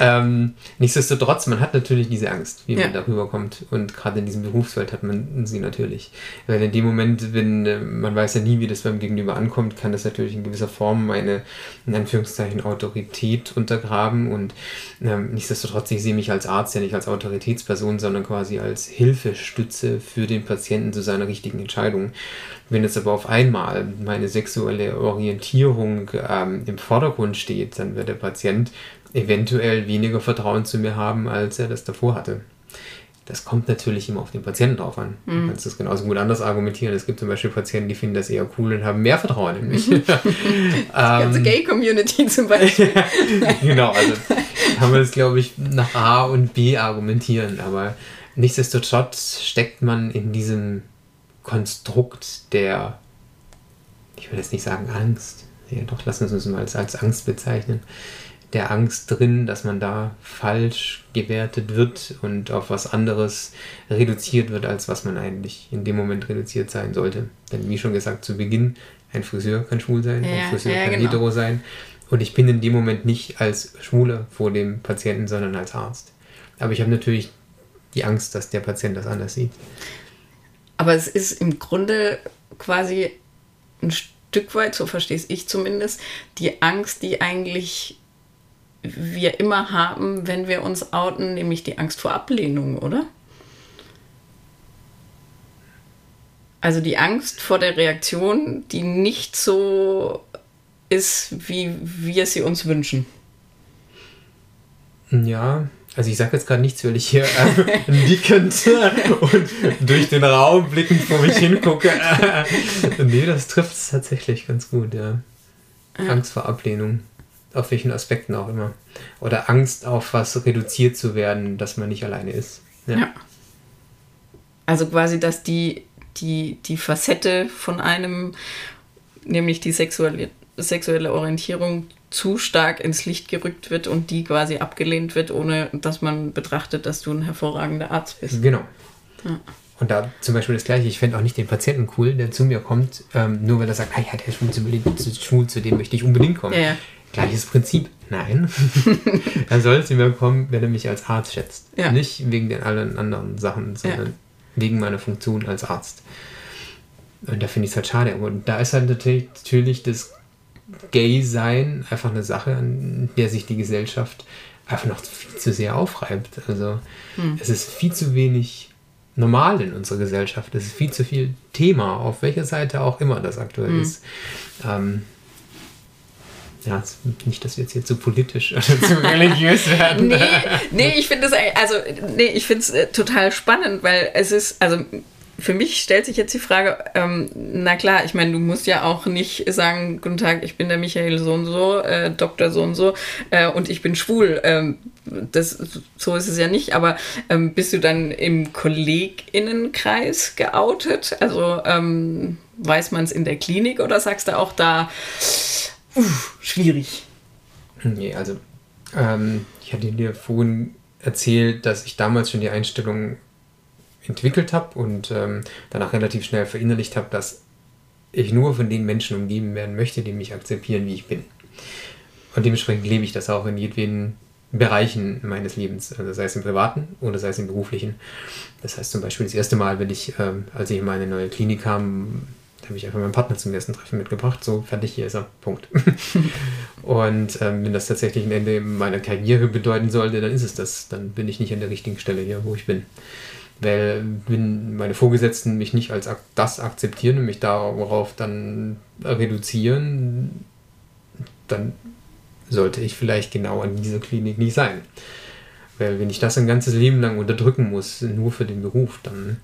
ähm, nichtsdestotrotz, man hat natürlich diese Angst, wie man darüber kommt. Und gerade in diesem Berufsfeld hat man sie natürlich. Weil in dem Moment, wenn äh, man weiß ja nie, wie das beim Gegenüber ankommt, kann das natürlich in gewisser Form eine, in Anführungszeichen, Autorität untergraben. Und ähm, nichtsdestotrotz, ich sehe mich als Arzt ja nicht als Autoritätsperson, sondern quasi als Hilfestütze für den Patienten zu seiner richtigen Entscheidung. Wenn jetzt aber auf einmal meine sexuelle Orientierung ähm, im Vordergrund steht, dann wird der Patient eventuell weniger Vertrauen zu mir haben, als er das davor hatte. Das kommt natürlich immer auf den Patienten drauf an. Mhm. Du kannst das genauso gut anders argumentieren. Es gibt zum Beispiel Patienten, die finden das eher cool und haben mehr Vertrauen in mich. [LAUGHS] die ganze ähm, Gay-Community zum Beispiel. [LAUGHS] genau, also kann man das, glaube ich, nach A und B argumentieren. Aber nichtsdestotrotz steckt man in diesem Konstrukt der, ich will jetzt nicht sagen Angst, ja, doch lassen wir uns mal als, als Angst bezeichnen, der Angst drin, dass man da falsch gewertet wird und auf was anderes reduziert wird, als was man eigentlich in dem Moment reduziert sein sollte. Denn wie schon gesagt zu Beginn, ein Friseur kann schwul sein, ja, ein Friseur ja, kann genau. hetero sein. Und ich bin in dem Moment nicht als Schwuler vor dem Patienten, sondern als Arzt. Aber ich habe natürlich die Angst, dass der Patient das anders sieht. Aber es ist im Grunde quasi ein Stück weit, so verstehe ich zumindest, die Angst, die eigentlich wir immer haben, wenn wir uns outen, nämlich die Angst vor Ablehnung, oder? Also die Angst vor der Reaktion, die nicht so ist, wie wir sie uns wünschen. Ja, also ich sage jetzt gerade nichts, weil ich hier äh, nickend und durch den Raum blickend vor mich hingucke. [LAUGHS] nee, das trifft es tatsächlich ganz gut, ja. Angst vor Ablehnung auf welchen Aspekten auch immer. Oder Angst auf was reduziert zu werden, dass man nicht alleine ist. Ja. ja. Also quasi, dass die, die, die Facette von einem, nämlich die sexuelle, sexuelle Orientierung, zu stark ins Licht gerückt wird und die quasi abgelehnt wird, ohne dass man betrachtet, dass du ein hervorragender Arzt bist. Genau. Ja. Und da zum Beispiel das Gleiche, ich fände auch nicht den Patienten cool, der zu mir kommt, ähm, nur weil er sagt, ah ja, der ist schwul zu, schwul, zu dem möchte ich unbedingt kommen. Ja. Gleiches Prinzip. Nein. er soll zu mir kommen, wenn er mich als Arzt schätzt. Ja. Nicht wegen den allen anderen Sachen, sondern ja. wegen meiner Funktion als Arzt. Und da finde ich es halt schade. Und da ist halt natürlich, natürlich das Gay-Sein einfach eine Sache, an der sich die Gesellschaft einfach noch viel zu sehr aufreibt. Also hm. es ist viel zu wenig normal in unserer Gesellschaft. Es ist viel zu viel Thema, auf welcher Seite auch immer das aktuell hm. ist. Ähm, ja, nicht, dass wir jetzt hier zu politisch oder zu [LAUGHS] religiös werden. nee, nee, ich finde es also nee, ich finde es äh, total spannend, weil es ist also für mich stellt sich jetzt die Frage, ähm, na klar, ich meine, du musst ja auch nicht sagen, guten Tag, ich bin der Michael so und so, äh, Doktor so und so äh, und ich bin schwul. Ähm, das, so ist es ja nicht, aber ähm, bist du dann im KollegInnenkreis geoutet? Also ähm, weiß man es in der Klinik oder sagst du auch da, uff, schwierig? Nee, also ähm, ich hatte dir vorhin erzählt, dass ich damals schon die Einstellung entwickelt habe und ähm, danach relativ schnell verinnerlicht habe, dass ich nur von den Menschen umgeben werden möchte, die mich akzeptieren, wie ich bin. Und dementsprechend lebe ich das auch in jedweden Bereichen meines Lebens, also sei es im privaten oder sei es im beruflichen. Das heißt zum Beispiel das erste Mal, wenn ich, ähm, als ich in meine neue Klinik kam, habe ich einfach meinen Partner zum ersten Treffen mitgebracht. So, fertig, hier ist er. Punkt. [LAUGHS] und ähm, wenn das tatsächlich ein Ende meiner Karriere bedeuten sollte, dann ist es das. Dann bin ich nicht an der richtigen Stelle hier, wo ich bin. Weil wenn meine Vorgesetzten mich nicht als das akzeptieren und mich darauf dann reduzieren, dann sollte ich vielleicht genau an dieser Klinik nicht sein. Weil wenn ich das ein ganzes Leben lang unterdrücken muss, nur für den Beruf, dann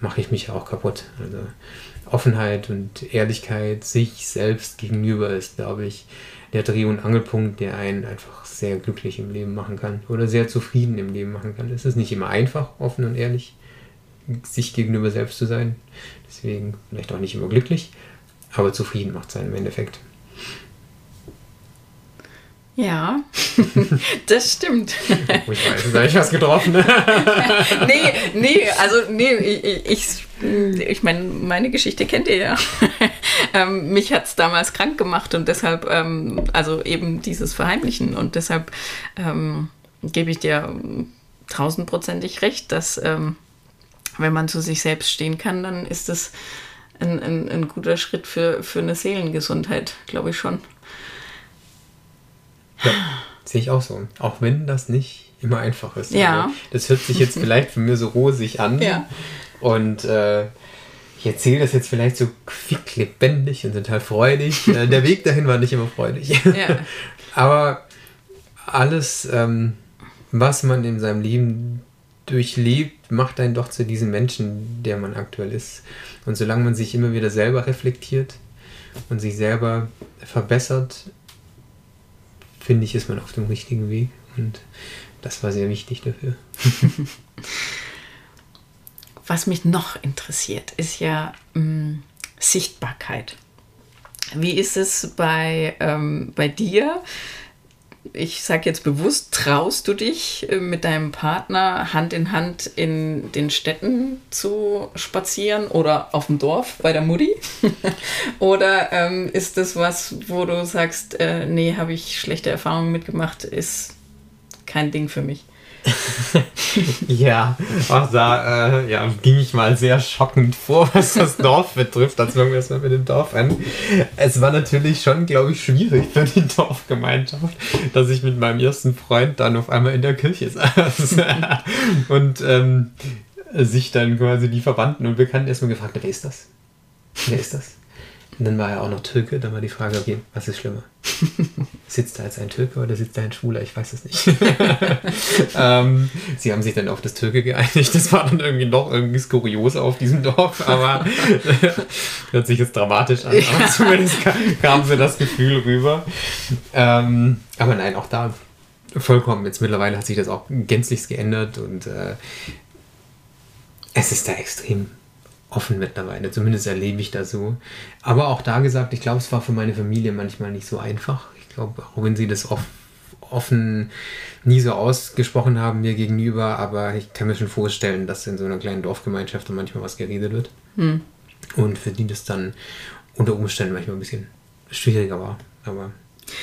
mache ich mich ja auch kaputt. Also Offenheit und Ehrlichkeit sich selbst gegenüber ist, glaube ich, der Dreh- und Angelpunkt, der einen einfach sehr glücklich im Leben machen kann oder sehr zufrieden im Leben machen kann. Es ist nicht immer einfach, offen und ehrlich sich gegenüber selbst zu sein. Deswegen vielleicht auch nicht immer glücklich, aber zufrieden macht es einen im Endeffekt. Ja, [LAUGHS] das stimmt. Ich weiß, da habe ich was getroffen. [LAUGHS] nee, nee, also nee, ich, ich, ich meine, meine Geschichte kennt ihr ja. [LAUGHS] ähm, mich hat es damals krank gemacht und deshalb, ähm, also eben dieses Verheimlichen und deshalb ähm, gebe ich dir tausendprozentig recht, dass ähm, wenn man zu sich selbst stehen kann, dann ist das ein, ein, ein guter Schritt für, für eine Seelengesundheit, glaube ich schon. Ja, [SIGHS] sehe ich auch so. Auch wenn das nicht immer einfach ist. Ja. Also, das hört sich jetzt vielleicht für mir so rosig an. Ja. Und äh, ich erzähle das jetzt vielleicht so quick, lebendig und total freudig. Äh, der Weg dahin war nicht immer freudig. Ja. [LAUGHS] Aber alles, ähm, was man in seinem Leben durchlebt, macht einen doch zu diesem Menschen, der man aktuell ist. Und solange man sich immer wieder selber reflektiert und sich selber verbessert, finde ich, ist man auf dem richtigen Weg. Und das war sehr wichtig dafür. [LAUGHS] Was mich noch interessiert, ist ja mh, Sichtbarkeit. Wie ist es bei, ähm, bei dir? Ich sage jetzt bewusst, traust du dich äh, mit deinem Partner Hand in Hand in den Städten zu spazieren oder auf dem Dorf bei der Mutti? [LAUGHS] oder ähm, ist das was, wo du sagst, äh, nee, habe ich schlechte Erfahrungen mitgemacht, ist kein Ding für mich? [LAUGHS] ja, auch da äh, ja, ging ich mal sehr schockend vor, [LAUGHS] was das Dorf betrifft. Als fangen wir erstmal mit dem Dorf an. Es war natürlich schon, glaube ich, schwierig für die [LAUGHS] Dorfgemeinschaft, dass ich mit meinem ersten Freund dann auf einmal in der Kirche saß. und ähm, sich dann quasi die Verwandten und Bekannten erstmal gefragt wer ist das? Wer ist das? Und dann war er auch noch Türke, dann war die Frage, okay, was ist schlimmer? Sitzt da jetzt ein Türke oder sitzt da ein Schwuler? Ich weiß es nicht. [LAUGHS] ähm, sie haben sich dann auf das Türke geeinigt. Das war dann irgendwie noch irgendwie kurios auf diesem Dorf, aber [LAUGHS] hört sich jetzt dramatisch an. Aber zumindest kam, kam so das Gefühl rüber. Ähm, aber nein, auch da vollkommen. Jetzt mittlerweile hat sich das auch gänzlich geändert und äh, es ist da extrem offen mittlerweile. Zumindest erlebe ich das so. Aber auch da gesagt, ich glaube, es war für meine Familie manchmal nicht so einfach. Ich glaube, auch wenn sie das oft offen nie so ausgesprochen haben mir gegenüber, aber ich kann mir schon vorstellen, dass in so einer kleinen Dorfgemeinschaft dann manchmal was geredet wird. Hm. Und für die das dann unter Umständen manchmal ein bisschen schwieriger war. Aber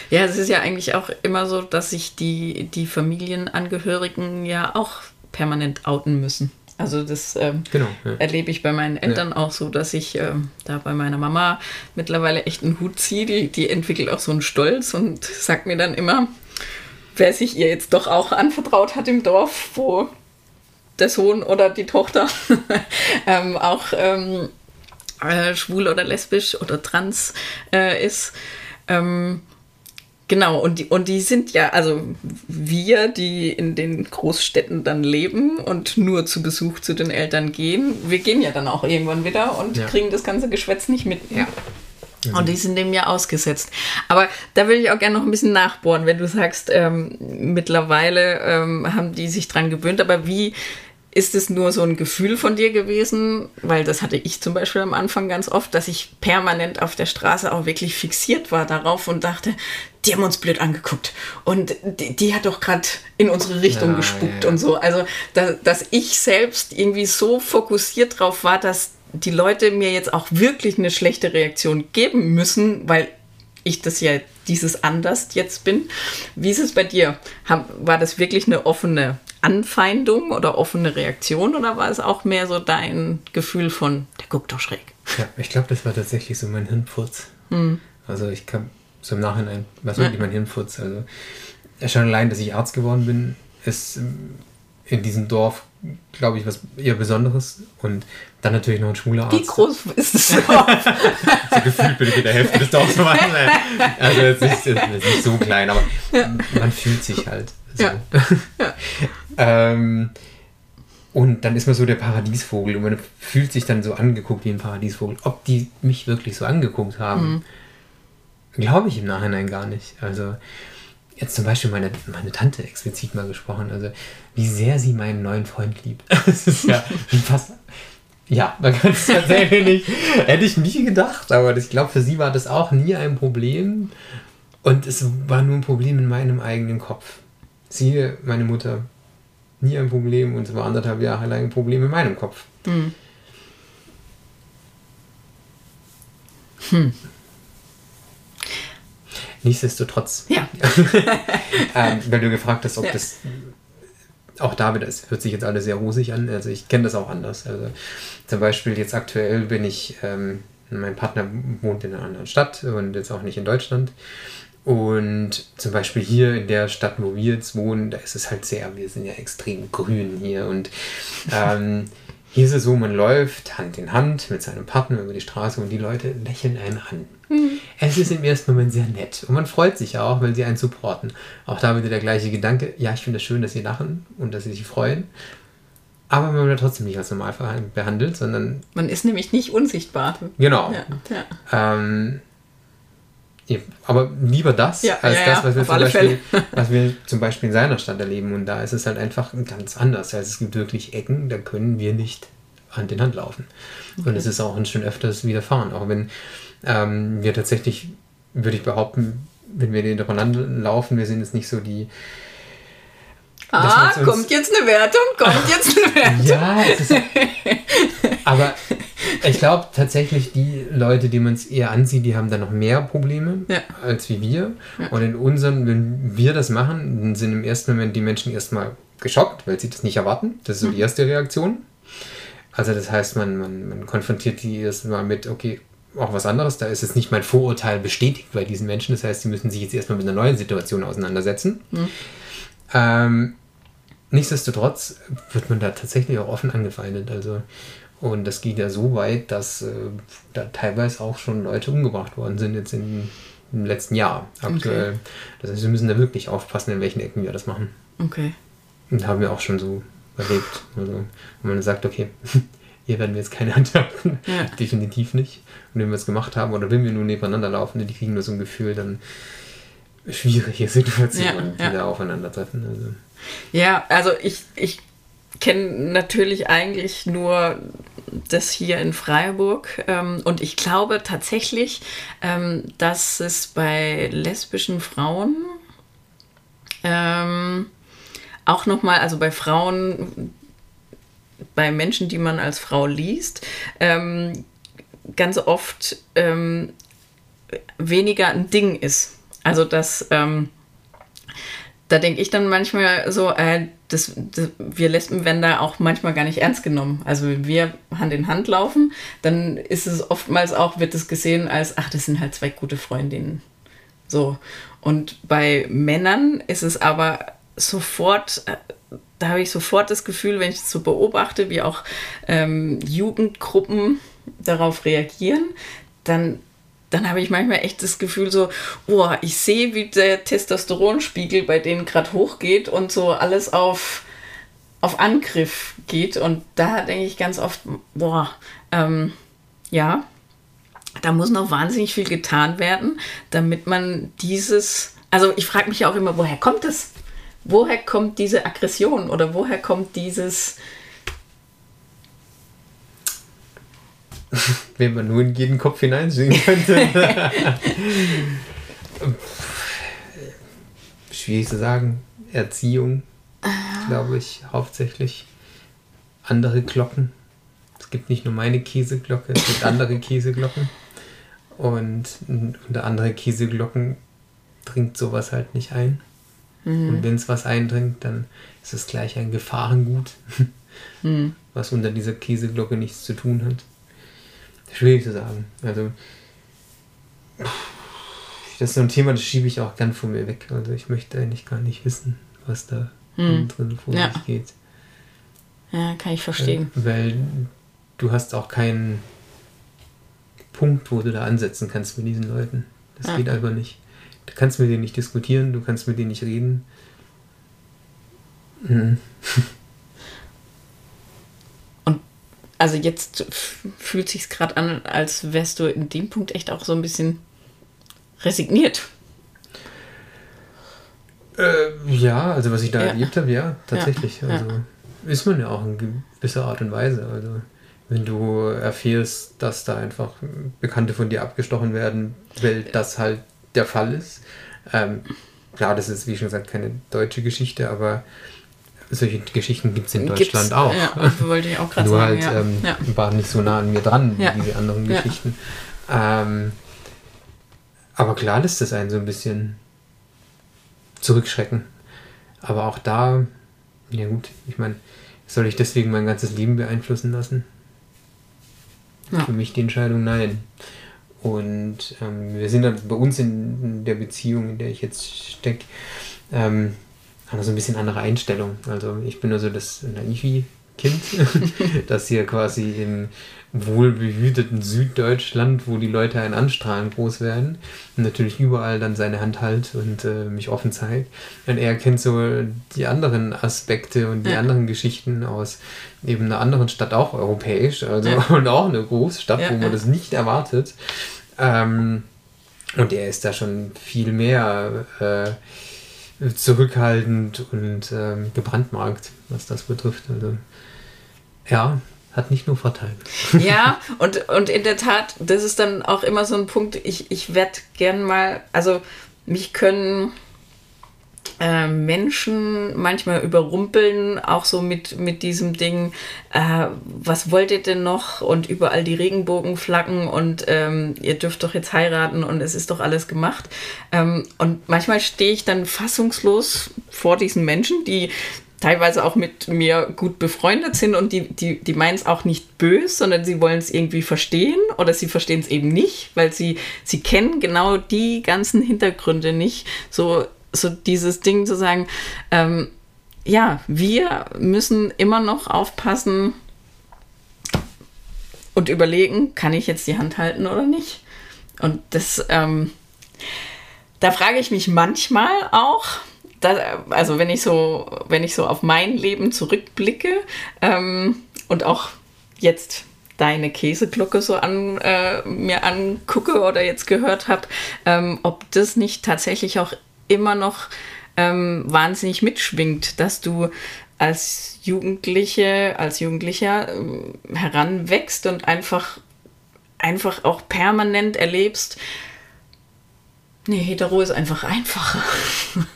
ja, es ist ja eigentlich auch immer so, dass sich die, die Familienangehörigen ja auch permanent outen müssen. Also das ähm, genau, ja. erlebe ich bei meinen Eltern ja. auch so, dass ich ähm, da bei meiner Mama mittlerweile echt einen Hut ziehe. Die, die entwickelt auch so einen Stolz und sagt mir dann immer, wer sich ihr jetzt doch auch anvertraut hat im Dorf, wo der Sohn oder die Tochter [LAUGHS] ähm, auch ähm, äh, schwul oder lesbisch oder trans äh, ist. Ähm, Genau, und die, und die sind ja, also wir, die in den Großstädten dann leben und nur zu Besuch zu den Eltern gehen, wir gehen ja dann auch irgendwann wieder und Ja. kriegen das ganze Geschwätz nicht mit. Ja. Und die sind dem ja ausgesetzt. Aber da will ich auch gerne noch ein bisschen nachbohren, wenn du sagst, ähm, mittlerweile ähm, haben die sich dran gewöhnt. Aber wie ist es nur so ein Gefühl von dir gewesen? Weil das hatte ich zum Beispiel am Anfang ganz oft, dass ich permanent auf der Straße auch wirklich fixiert war darauf und dachte, die haben uns blöd angeguckt. Und die, die hat doch gerade in unsere Richtung Ja, gespuckt ja. und so. Also, da, dass ich selbst irgendwie so fokussiert drauf war, dass die Leute mir jetzt auch wirklich eine schlechte Reaktion geben müssen, weil ich das ja dieses anders jetzt bin. Wie ist es bei dir? War das wirklich eine offene Anfeindung oder offene Reaktion oder war es auch mehr so dein Gefühl von, der guckt doch schräg? Ja, ich glaube, das war tatsächlich so mein Hirnfurz. Also ich kann so im Nachhinein, was Ja. wirklich mein Hirnfurz. Also schon allein, dass ich Arzt geworden bin, ist ähm, in diesem Dorf, glaube ich, was eher Besonderes. Und dann natürlich noch ein schwuler Arzt. Wie groß ist es? [LAUGHS] So gefühlt bin ich in der Hälfte des Dorfs. [LAUGHS] Also jetzt nicht, jetzt nicht so klein, aber man fühlt sich halt so. Ja. ähm, und dann ist man so der Paradiesvogel und man fühlt sich dann so angeguckt wie ein Paradiesvogel. Ob die mich wirklich so angeguckt haben, glaube ich im Nachhinein gar nicht. Also jetzt zum Beispiel meine, meine Tante explizit mal gesprochen, also wie sehr sie meinen neuen Freund liebt. [LAUGHS] Das ist ja fast ja, man kann es tatsächlich nicht. Hätte ich nie gedacht, aber ich glaube, für sie war das auch nie ein Problem. Und es war nur ein Problem in meinem eigenen Kopf. Sie, meine Mutter, nie ein Problem und es war anderthalb Jahre lang ein Problem in meinem Kopf. Nichtsdestotrotz, ja. [LAUGHS] ähm, weil du gefragt hast, ob Ja. das auch da wieder, es hört sich jetzt alles sehr rosig an, also ich kenne das auch anders. Also zum Beispiel jetzt aktuell bin ich, ähm, mein Partner wohnt in einer anderen Stadt und jetzt auch nicht in Deutschland. Und zum Beispiel hier in der Stadt, wo wir jetzt wohnen, da ist es halt sehr, wir sind ja extrem grün hier und ähm, [LAUGHS] hier ist es so, man läuft Hand in Hand mit seinem Partner über die Straße und die Leute lächeln einen an. Es ist im ersten Moment sehr nett und man freut sich auch, weil sie einen supporten. Auch da wieder der gleiche Gedanke, ja, ich finde es schön, dass sie lachen und dass sie sich freuen. Aber man wird trotzdem nicht als normal behandelt, sondern Man ist nämlich nicht unsichtbar. genau. Ja, ja. Ähm, ja, aber lieber das, Ja, als ja, das, was wir, zum Beispiel, [LAUGHS] was wir zum Beispiel in seiner Stadt erleben. Und da ist es halt einfach ganz anders. Also es gibt wirklich Ecken, da können wir nicht Hand in Hand laufen. Und es ist auch uns schon öfters widerfahren. Auch wenn ähm, wir tatsächlich, würde ich behaupten, wenn wir nebeneinander laufen, wir sind jetzt nicht so die. Ah, kommt jetzt eine Wertung, kommt jetzt eine [LAUGHS] Wertung. ja, [LAUGHS] ist, aber ich glaube tatsächlich, die Leute, die man es eher ansieht, die haben da noch mehr Probleme Ja. als wie wir. Und in unseren, wenn wir das machen, dann sind im ersten Moment die Menschen erstmal geschockt, weil sie das nicht erwarten. Das ist so die erste Reaktion. Also das heißt, man, man, man konfrontiert die erstmal mit, okay, auch was anderes. Da ist jetzt nicht mein Vorurteil bestätigt bei diesen Menschen. Das heißt, sie müssen sich jetzt erstmal mit einer neuen Situation auseinandersetzen. Ähm, nichtsdestotrotz wird man da tatsächlich auch offen angefeindet. Also, und das geht ja so weit, dass äh, da teilweise auch schon Leute umgebracht worden sind jetzt in, im letzten Jahr aktuell. Das heißt, wir müssen da wirklich aufpassen, in welchen Ecken wir das machen. Okay. Und haben wir auch schon so erlebt. Also, wo man sagt, okay, [LAUGHS] hier werden wir jetzt keine Hand halten. Ja. [LAUGHS] Definitiv nicht. Und wenn wir es gemacht haben oder wenn wir nur nebeneinander laufen, die kriegen nur so ein Gefühl, dann schwierige Situationen, Ja, ja. die da aufeinandertreffen. Also. Ja, also ich, ich kenne natürlich eigentlich nur das hier in Freiburg ähm, und ich glaube tatsächlich, ähm, dass es bei lesbischen Frauen ähm, auch nochmal, also bei Frauen, bei Menschen, die man als Frau liest, ähm, ganz oft weniger ein Ding ist. Also dass ähm, da denke ich dann manchmal so, äh, das, das, wir Lesben werden da auch manchmal gar nicht ernst genommen. Also wenn wir Hand in Hand laufen, dann ist es oftmals auch, wird es gesehen als, ach, das sind halt zwei gute Freundinnen. So. Und bei Männern ist es aber sofort, äh, da habe ich sofort das Gefühl, wenn ich es so beobachte, wie auch ähm, Jugendgruppen darauf reagieren, dann dann habe ich manchmal echt das Gefühl so, oh, ich sehe, wie der Testosteronspiegel bei denen gerade hochgeht und so alles auf, auf Angriff geht. Und da denke ich ganz oft, boah, ähm, ja, da muss noch wahnsinnig viel getan werden, damit man dieses, also ich frage mich ja auch immer, woher kommt das? Woher kommt diese Aggression oder woher kommt dieses, [LAUGHS] Wenn man nur in jeden Kopf hineinsehen könnte. [LAUGHS] Schwierig zu sagen. Erziehung, glaube ich, hauptsächlich. Andere Glocken. Es gibt nicht nur meine Käseglocke, es gibt andere Käseglocken. Und unter andere Käseglocken dringt sowas halt nicht ein. Mhm. Und wenn es was eindringt, dann ist es gleich ein Gefahrengut, mhm. was unter dieser Käseglocke nichts zu tun hat. Schwierig zu sagen. Also, das ist so ein Thema, das schiebe ich auch ganz von mir weg. Also, ich möchte eigentlich gar nicht wissen, was da hm. drin vor ja. sich geht. Ja, kann ich verstehen. Weil, weil du hast auch keinen Punkt, wo du da ansetzen kannst mit diesen Leuten. Das ja. geht einfach nicht. Du kannst mit denen nicht diskutieren, du kannst mit denen nicht reden. Mhm. [LAUGHS] also jetzt fühlt sich gerade an, als wärst du in dem Punkt echt auch so ein bisschen resigniert. Äh, ja, also was ich da ja. erlebt habe, ja, tatsächlich. Ja. Also ist man ja auch in gewisser Art und Weise. Also wenn du erfährst, dass da einfach Bekannte von dir abgestochen werden, weil das halt der Fall ist. Ähm, klar, das ist wie schon gesagt keine deutsche Geschichte, aber solche Geschichten gibt es in Deutschland Gibt's, auch. Ja, wollte ich auch gerade [LAUGHS] sagen. Nur halt ja. Ähm, ja. war nicht so nah an mir dran wie diese anderen Geschichten. Ähm, aber klar lässt es einen so ein bisschen zurückschrecken. Aber auch da, ja gut, ich meine, soll ich deswegen mein ganzes Leben beeinflussen lassen? Für mich die Entscheidung nein. Und ähm, wir sind dann bei uns in der Beziehung, in der ich jetzt stecke, ähm, so ein bisschen andere Einstellung. Also ich bin also das Naivi-Kind, [LAUGHS] das hier quasi im wohlbehüteten Süddeutschland, wo die Leute einen anstrahlen, groß werden und natürlich überall dann seine Hand halt und äh, mich offen zeigt. Und er kennt so die anderen Aspekte und die ja. anderen Geschichten aus eben einer anderen Stadt, auch europäisch, also ja. [LAUGHS] und auch eine Großstadt, ja, wo man das nicht erwartet. Ähm, und er ist da schon viel mehr äh, zurückhaltend und ähm, gebrandmarkt, was das betrifft. Also ja, hat nicht nur Vorteile. [LAUGHS] Ja, und, und in der Tat, das ist dann auch immer so ein Punkt, ich, ich werde gern mal, also mich können äh, Menschen manchmal überrumpeln, auch so mit, mit diesem Ding, äh, was wollt ihr denn noch? Und überall die Regenbogenflaggen und ähm, ihr dürft doch jetzt heiraten und es ist doch alles gemacht. Ähm, und manchmal stehe ich dann fassungslos vor diesen Menschen, die teilweise auch mit mir gut befreundet sind und die, die, die meinen es auch nicht böse, sondern sie wollen es irgendwie verstehen oder sie verstehen es eben nicht, weil sie, sie kennen genau die ganzen Hintergründe nicht. So so dieses Ding zu sagen, ähm, ja, wir müssen immer noch aufpassen und überlegen, kann ich jetzt die Hand halten oder nicht? Und das, ähm, da frage ich mich manchmal auch, da, also wenn ich so, wenn ich so auf mein Leben zurückblicke ähm, und auch jetzt deine Käseglocke so an äh, mir angucke oder jetzt gehört habe, ähm, ob das nicht tatsächlich auch immer noch ähm, wahnsinnig mitschwingt, dass du als Jugendliche, als Jugendlicher ähm, heranwächst und einfach, einfach auch permanent erlebst, nee, hetero ist einfach einfacher.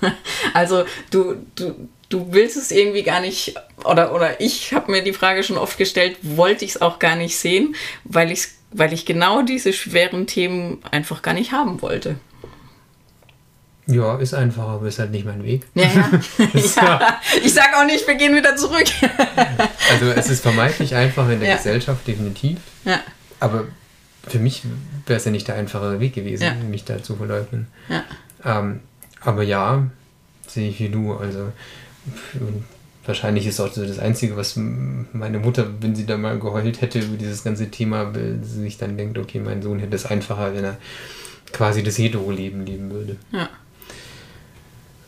[LAUGHS] also du, du, du willst es irgendwie gar nicht, oder, oder ich habe mir die Frage schon oft gestellt, wollte ich es auch gar nicht sehen, weil, ich's, weil ich genau diese schweren Themen einfach gar nicht haben wollte. Ja, ist einfacher, aber ist halt nicht mein Weg. Ja, ja. [LAUGHS] [LAUGHS] ja. Ich sage auch nicht, wir gehen wieder zurück. [LAUGHS] also es ist vermeintlich einfacher in der ja. Gesellschaft, definitiv. Ja. Aber für mich wäre es ja nicht der einfachere Weg gewesen, ja. mich da zu verleugnen. Ja. Ähm, aber ja, sehe ich wie du. Also wahrscheinlich ist auch so das Einzige, was meine Mutter, wenn sie da mal geheult hätte über dieses ganze Thema, weil sie sich dann denkt, okay, mein Sohn hätte es einfacher, wenn er quasi das Hetero-Leben leben würde. Ja.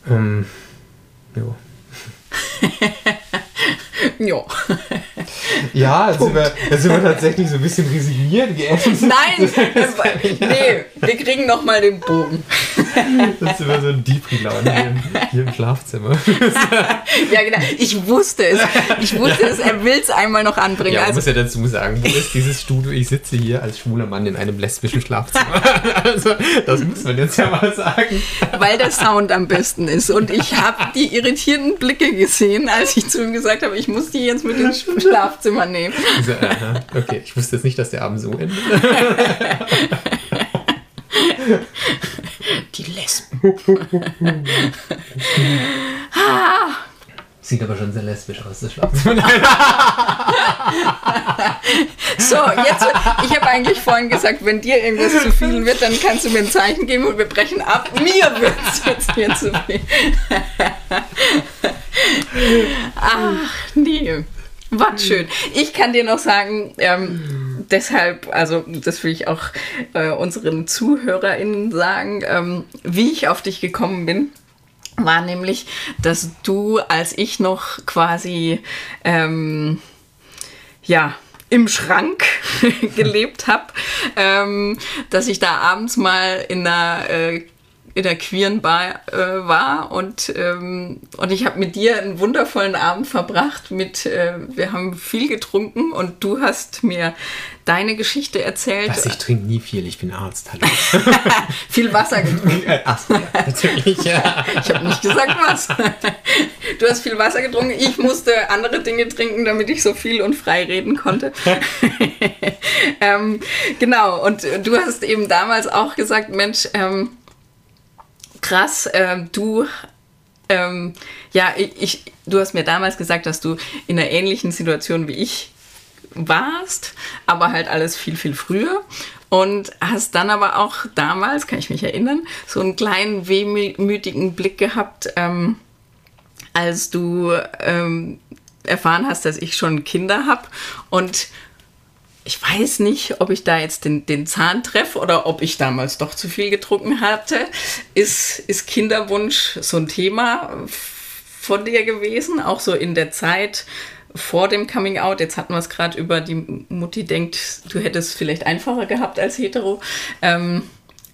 Ähm, ja. [LAUGHS] ja. Ja, jetzt sind, wir, jetzt sind wir tatsächlich so ein bisschen resigniert. Nein, nee, wir kriegen noch mal den Bogen. Das ist immer so ein Depri-Laune hier, hier, im Schlafzimmer. [LAUGHS] Ja, genau. Ich wusste es. Ich wusste es. Er will es einmal noch anbringen. Ja, ich also, muss ja dazu sagen, wo ist dieses Studio? Ich sitze hier als schwuler Mann in einem lesbischen Schlafzimmer. [LAUGHS] Also, das muss man jetzt ja mal sagen. Weil der Sound am besten ist. Und ich habe die irritierten Blicke gesehen, als ich zu ihm gesagt habe, ich muss die jetzt mit ins [LAUGHS] Schlafzimmer nehmen. [LAUGHS] Also, aha, okay, ich wusste jetzt nicht, dass der Abend so endet. Die Lesben. Sieht aber schon sehr lesbisch aus, das Schlafzimmer. [LAUGHS] so, jetzt, ich habe eigentlich vorhin gesagt, wenn dir irgendwas zu viel wird, dann kannst du mir ein Zeichen geben und wir brechen ab. Mir wird es jetzt hier zu viel. Schön. Ich kann dir noch sagen, ähm, deshalb, also das will ich auch äh, unseren ZuhörerInnen sagen, ähm, wie ich auf dich gekommen bin war nämlich, dass du, als ich noch quasi, ähm, ja, im Schrank [LAUGHS] gelebt habe, ähm, dass ich da abends mal in einer äh, in der queeren Bar äh, war und, ähm, und ich habe mit dir einen wundervollen Abend verbracht. Mit, äh, wir haben viel getrunken und du hast mir deine Geschichte erzählt. Was, ich trinke nie viel, ich bin Arzt. Hallo. [LAUGHS] viel Wasser getrunken. Ach, ja, natürlich, ja. [LAUGHS] Ich habe nicht gesagt was. Du hast viel Wasser getrunken, ich musste andere Dinge trinken, damit ich so viel und frei reden konnte. [LAUGHS] ähm, genau, und du hast eben damals auch gesagt, Mensch, ähm, krass, ähm, du, ähm, ja, ich, du hast mir damals gesagt, dass du in einer ähnlichen Situation wie ich warst, aber halt alles viel, viel früher. Und hast dann aber auch damals, kann ich mich erinnern, so einen kleinen wehmütigen Blick gehabt, ähm, als du ähm, erfahren hast, dass ich schon Kinder habe und ich weiß nicht, ob ich da jetzt den, den Zahn treffe oder ob ich damals doch zu viel getrunken hatte. Ist, ist Kinderwunsch so ein Thema von dir gewesen, auch so in der Zeit vor dem Coming Out? Jetzt hatten wir es gerade über die Mutti denkt, du hättest vielleicht einfacher gehabt als hetero. Ähm,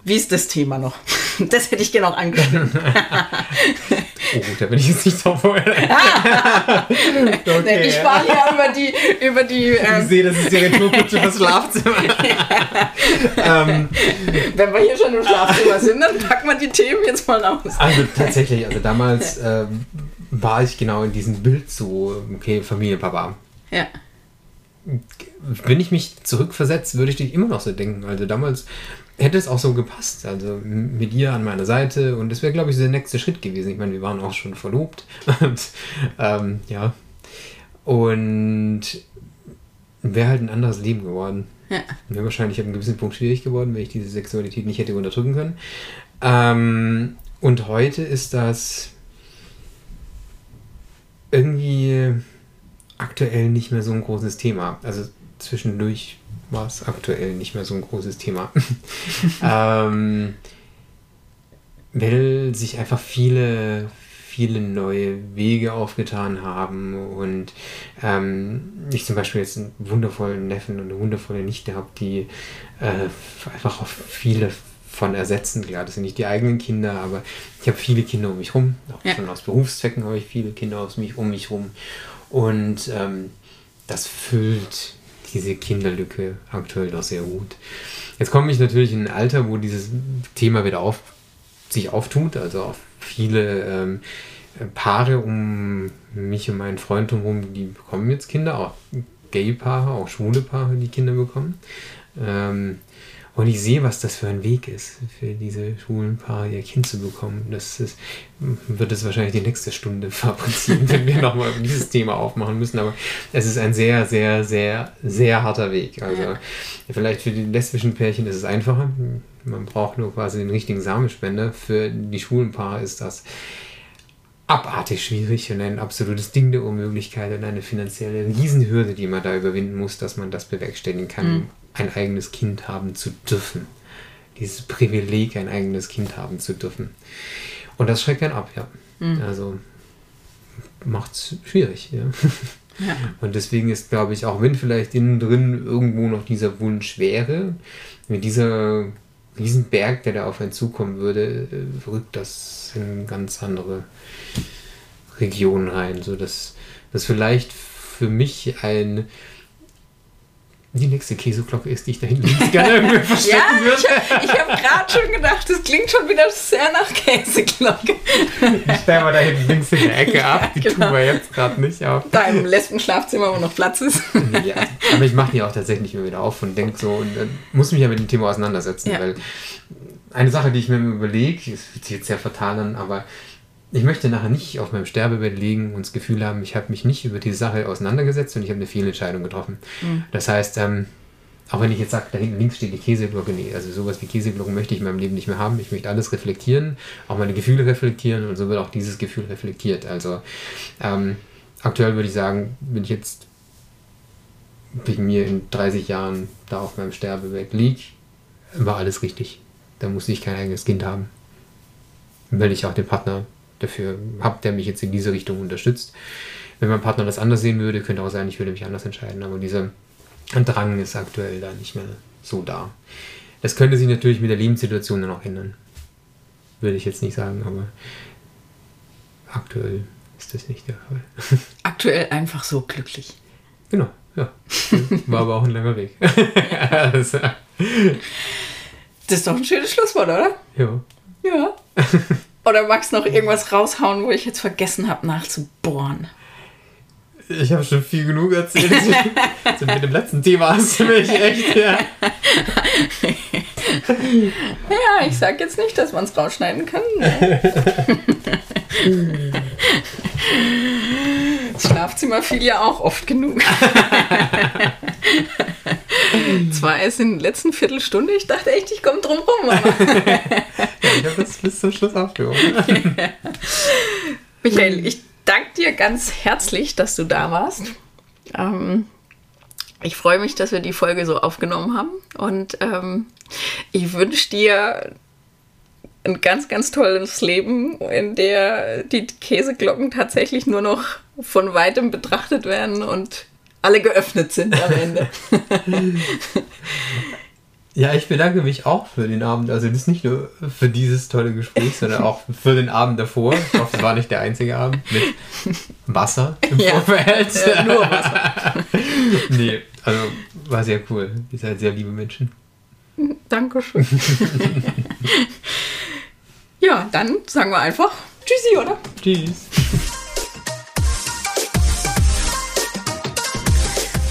wie ist das Thema noch? [LAUGHS] Das hätte ich gerne auch angeschnitten. [LAUGHS] oh, da bin ich jetzt nicht drauf vorbereitet. [LAUGHS] okay, ich war ja über die. Über die ähm, ich sehe, das ist die Retourkutsche fürs Schlafzimmer. ähm, Wenn wir hier schon im Schlafzimmer sind, dann packen wir die Themen jetzt mal raus. Also tatsächlich, also damals ähm, war ich genau in diesem Bild so, okay, Familie, Papa. Ja. Wenn ich mich zurückversetze, würde ich dich immer noch so denken. Also damals hätte es auch so gepasst. Also mit ihr an meiner Seite und das wäre, glaube ich, so der nächste Schritt gewesen. Ich meine, wir waren auch schon verlobt. [LAUGHS] Und, ähm, ja. Und wäre halt ein anderes Leben geworden. Ja. Wäre wahrscheinlich ab einem gewissen Punkt schwierig geworden, wenn ich diese Sexualität nicht hätte unterdrücken können. Ähm, und heute ist das irgendwie aktuell nicht mehr so ein großes Thema. Also zwischendurch war es aktuell nicht mehr so ein großes Thema. [LAUGHS] ähm, weil sich einfach viele, viele neue Wege aufgetan haben und ähm, ich zum Beispiel jetzt einen wundervollen Neffen und eine wundervolle Nichte habe, die äh, einfach auf viele von ersetzen. Klar, das sind nicht die eigenen Kinder, aber ich habe viele Kinder um mich rum. Auch ja. schon aus Berufszwecken habe ich viele Kinder aus mich, um mich rum. Und ähm, das füllt diese Kinderlücke aktuell doch sehr gut. Jetzt komme ich natürlich in ein Alter, wo dieses Thema wieder auf, sich auftut, also auch viele ähm, Paare um mich und meinen Freund herum, die bekommen jetzt Kinder, auch Gay-Paare, auch schwule Paare, die Kinder bekommen. Ähm, und ich sehe, was das für ein Weg ist, für diese schwulen Paare ihr Kind zu bekommen. Das ist, wird es wahrscheinlich die nächste Stunde [LAUGHS] fabrizieren, wenn wir nochmal dieses Thema aufmachen müssen. Aber es ist ein sehr, sehr, sehr, sehr harter Weg. Also ja. vielleicht für die lesbischen Pärchen ist es einfacher. Man braucht nur quasi den richtigen Samenspender. Für die schwulen Paare ist das abartig schwierig und ein absolutes Ding der Unmöglichkeit und eine finanzielle Riesenhürde, die man da überwinden muss, dass man das bewerkstelligen kann, Mhm. Ein eigenes Kind haben zu dürfen. Dieses Privileg, ein eigenes Kind haben zu dürfen. Und das schreckt dann ab, ja. Mhm. Also macht es schwierig, ja. Ja. [LAUGHS] Und deswegen ist, glaube ich, auch wenn vielleicht innen drin irgendwo noch dieser Wunsch wäre, mit dieser Riesenberg, der da auf einen zukommen würde, äh, rückt das in ganz andere Regionen rein, so dass das vielleicht für mich ein die nächste Käseglocke ist, die ich da hinten gerne [LAUGHS] irgendwie verstecken Ja, würde. ich habe hab gerade schon gedacht, das klingt schon wieder sehr nach Käseglocke. Ich stelle mal da hinten links in der [LAUGHS] Ecke ab, die genau. tun wir jetzt gerade nicht auf. Da im Lesben-Schlafzimmer, wo noch Platz ist. ja, aber ich mache die auch tatsächlich immer wieder auf und denke so und äh, muss mich ja mit dem Thema auseinandersetzen, Ja. weil eine Sache, die ich mir überlege, es wird sich jetzt sehr fatal an, aber ich möchte nachher nicht auf meinem Sterbebett liegen und das Gefühl haben, ich habe mich nicht über diese Sache auseinandergesetzt und ich habe eine Fehlentscheidung getroffen. Mhm. Das heißt, ähm, auch wenn ich jetzt sage, da hinten links steht die Käseglocke, nee, also sowas wie Käseglocken möchte ich in meinem Leben nicht mehr haben. Ich möchte alles reflektieren, auch meine Gefühle reflektieren und so wird auch dieses Gefühl reflektiert. Also ähm, aktuell würde ich sagen, wenn ich jetzt wegen mir in 30 Jahren da auf meinem Sterbebett liege, war alles richtig. Da musste ich kein eigenes Kind haben. Weil ich auch den Partner dafür habe, der mich jetzt in diese Richtung unterstützt. Wenn mein Partner das anders sehen würde, könnte auch sein, ich würde mich anders entscheiden. Aber dieser Drang ist aktuell da nicht mehr so da. Das könnte sich natürlich mit der Lebenssituation dann auch ändern. Würde ich jetzt nicht sagen, aber aktuell ist das nicht der Fall. [LAUGHS] Aktuell einfach so glücklich. Genau, ja. War aber auch ein langer Weg. [LAUGHS] also, Das ist doch ein schönes Schlusswort, oder? ja. Ja. [LAUGHS] Oder magst du noch irgendwas raushauen, wo ich jetzt vergessen habe nachzubohren? Ich habe schon viel genug erzählt. also mit dem letzten Thema hast du mich echt, ja. Ja, ich sag jetzt nicht, dass man es rausschneiden kann. [LAUGHS] Das Schlafzimmer fiel ja auch oft genug. [LAUGHS] Zwar erst in der letzten Viertelstunde, ich dachte echt, ich komme drum rum. Aber Ich habe das bis zum Schluss aufgehoben. Michael, ich danke dir ganz herzlich, dass du da warst. Ähm, ich freue mich, dass wir die Folge so aufgenommen haben und ähm, ich wünsche dir ein ganz, ganz tolles Leben, in der die Käseglocken tatsächlich nur noch von weitem betrachtet werden und alle geöffnet sind am Ende. [LAUGHS] Ja, ich bedanke mich auch für den Abend. Also das ist nicht nur für dieses tolle Gespräch, sondern auch für den Abend davor. Ich hoffe, es war nicht der einzige Abend mit Wasser im Ja, Vorfeld. äh, nur Wasser. [LAUGHS] nee, also war sehr cool. Ihr seid sehr liebe Menschen. Dankeschön. [LAUGHS] ja, dann sagen wir einfach Tschüssi, oder? Tschüss.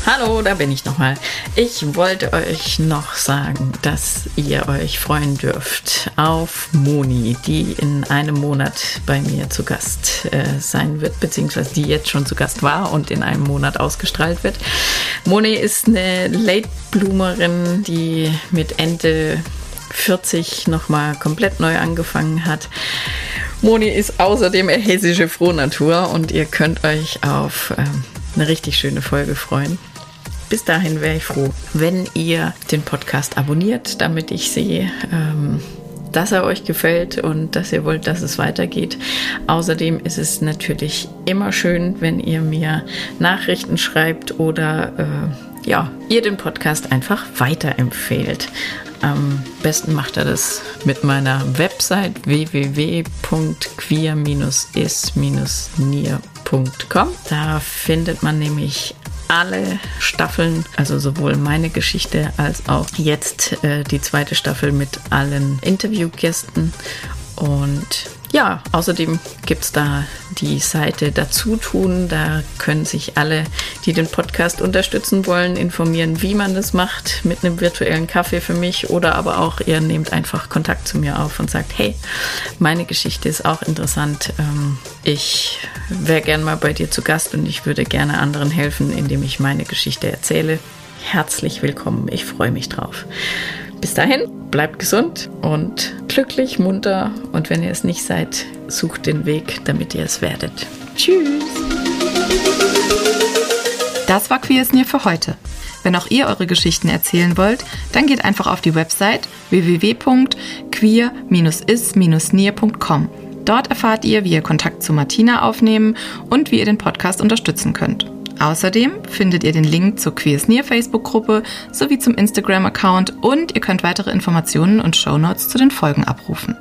Hallo, da bin ich nochmal. Ich wollte euch noch sagen, dass ihr euch freuen dürft auf Moni, die in einem Monat bei mir zu Gast äh, sein wird, beziehungsweise die jetzt schon zu Gast war und in einem Monat ausgestrahlt wird. Moni ist eine Late Bloomerin, die mit Ende 40 nochmal komplett neu angefangen hat. Moni ist außerdem eine hessische Frohnatur und ihr könnt euch auf ähm, eine richtig schöne Folge freuen. Bis dahin wäre ich froh, wenn ihr den Podcast abonniert, damit ich sehe, ähm, dass er euch gefällt und dass ihr wollt, dass es weitergeht. Außerdem ist es natürlich immer schön, wenn ihr mir Nachrichten schreibt oder äh, ja, ihr den Podcast einfach weiterempfehlt. Am besten macht er das mit meiner Website www.queer-is-nier.com. Da findet man nämlich alle Staffeln, also sowohl meine Geschichte als auch jetzt äh, die zweite Staffel mit allen Interviewgästen. Und ja, außerdem gibt es da die Seite dazu tun. Da können sich alle, die den Podcast unterstützen wollen, informieren, wie man das macht mit einem virtuellen Kaffee für mich. Oder aber auch ihr nehmt einfach Kontakt zu mir auf und sagt, hey, meine Geschichte ist auch interessant. Ähm, ich wäre gern mal bei dir zu Gast und ich würde gerne anderen helfen, indem ich meine Geschichte erzähle. Herzlich willkommen. Ich freue mich drauf. Bis dahin, bleibt gesund und glücklich, munter und wenn ihr es nicht seid, sucht den Weg, damit ihr es werdet. Tschüss! Das war Queer Near für heute. Wenn auch ihr eure Geschichten erzählen wollt, dann geht einfach auf die Website www.queer-is-near.com. Dort erfahrt ihr, wie ihr Kontakt zu Martina aufnehmen und wie ihr den Podcast unterstützen könnt. Außerdem findet ihr den Link zur Queers Near Facebook-Gruppe sowie zum Instagram-Account und ihr könnt weitere Informationen und Shownotes zu den Folgen abrufen.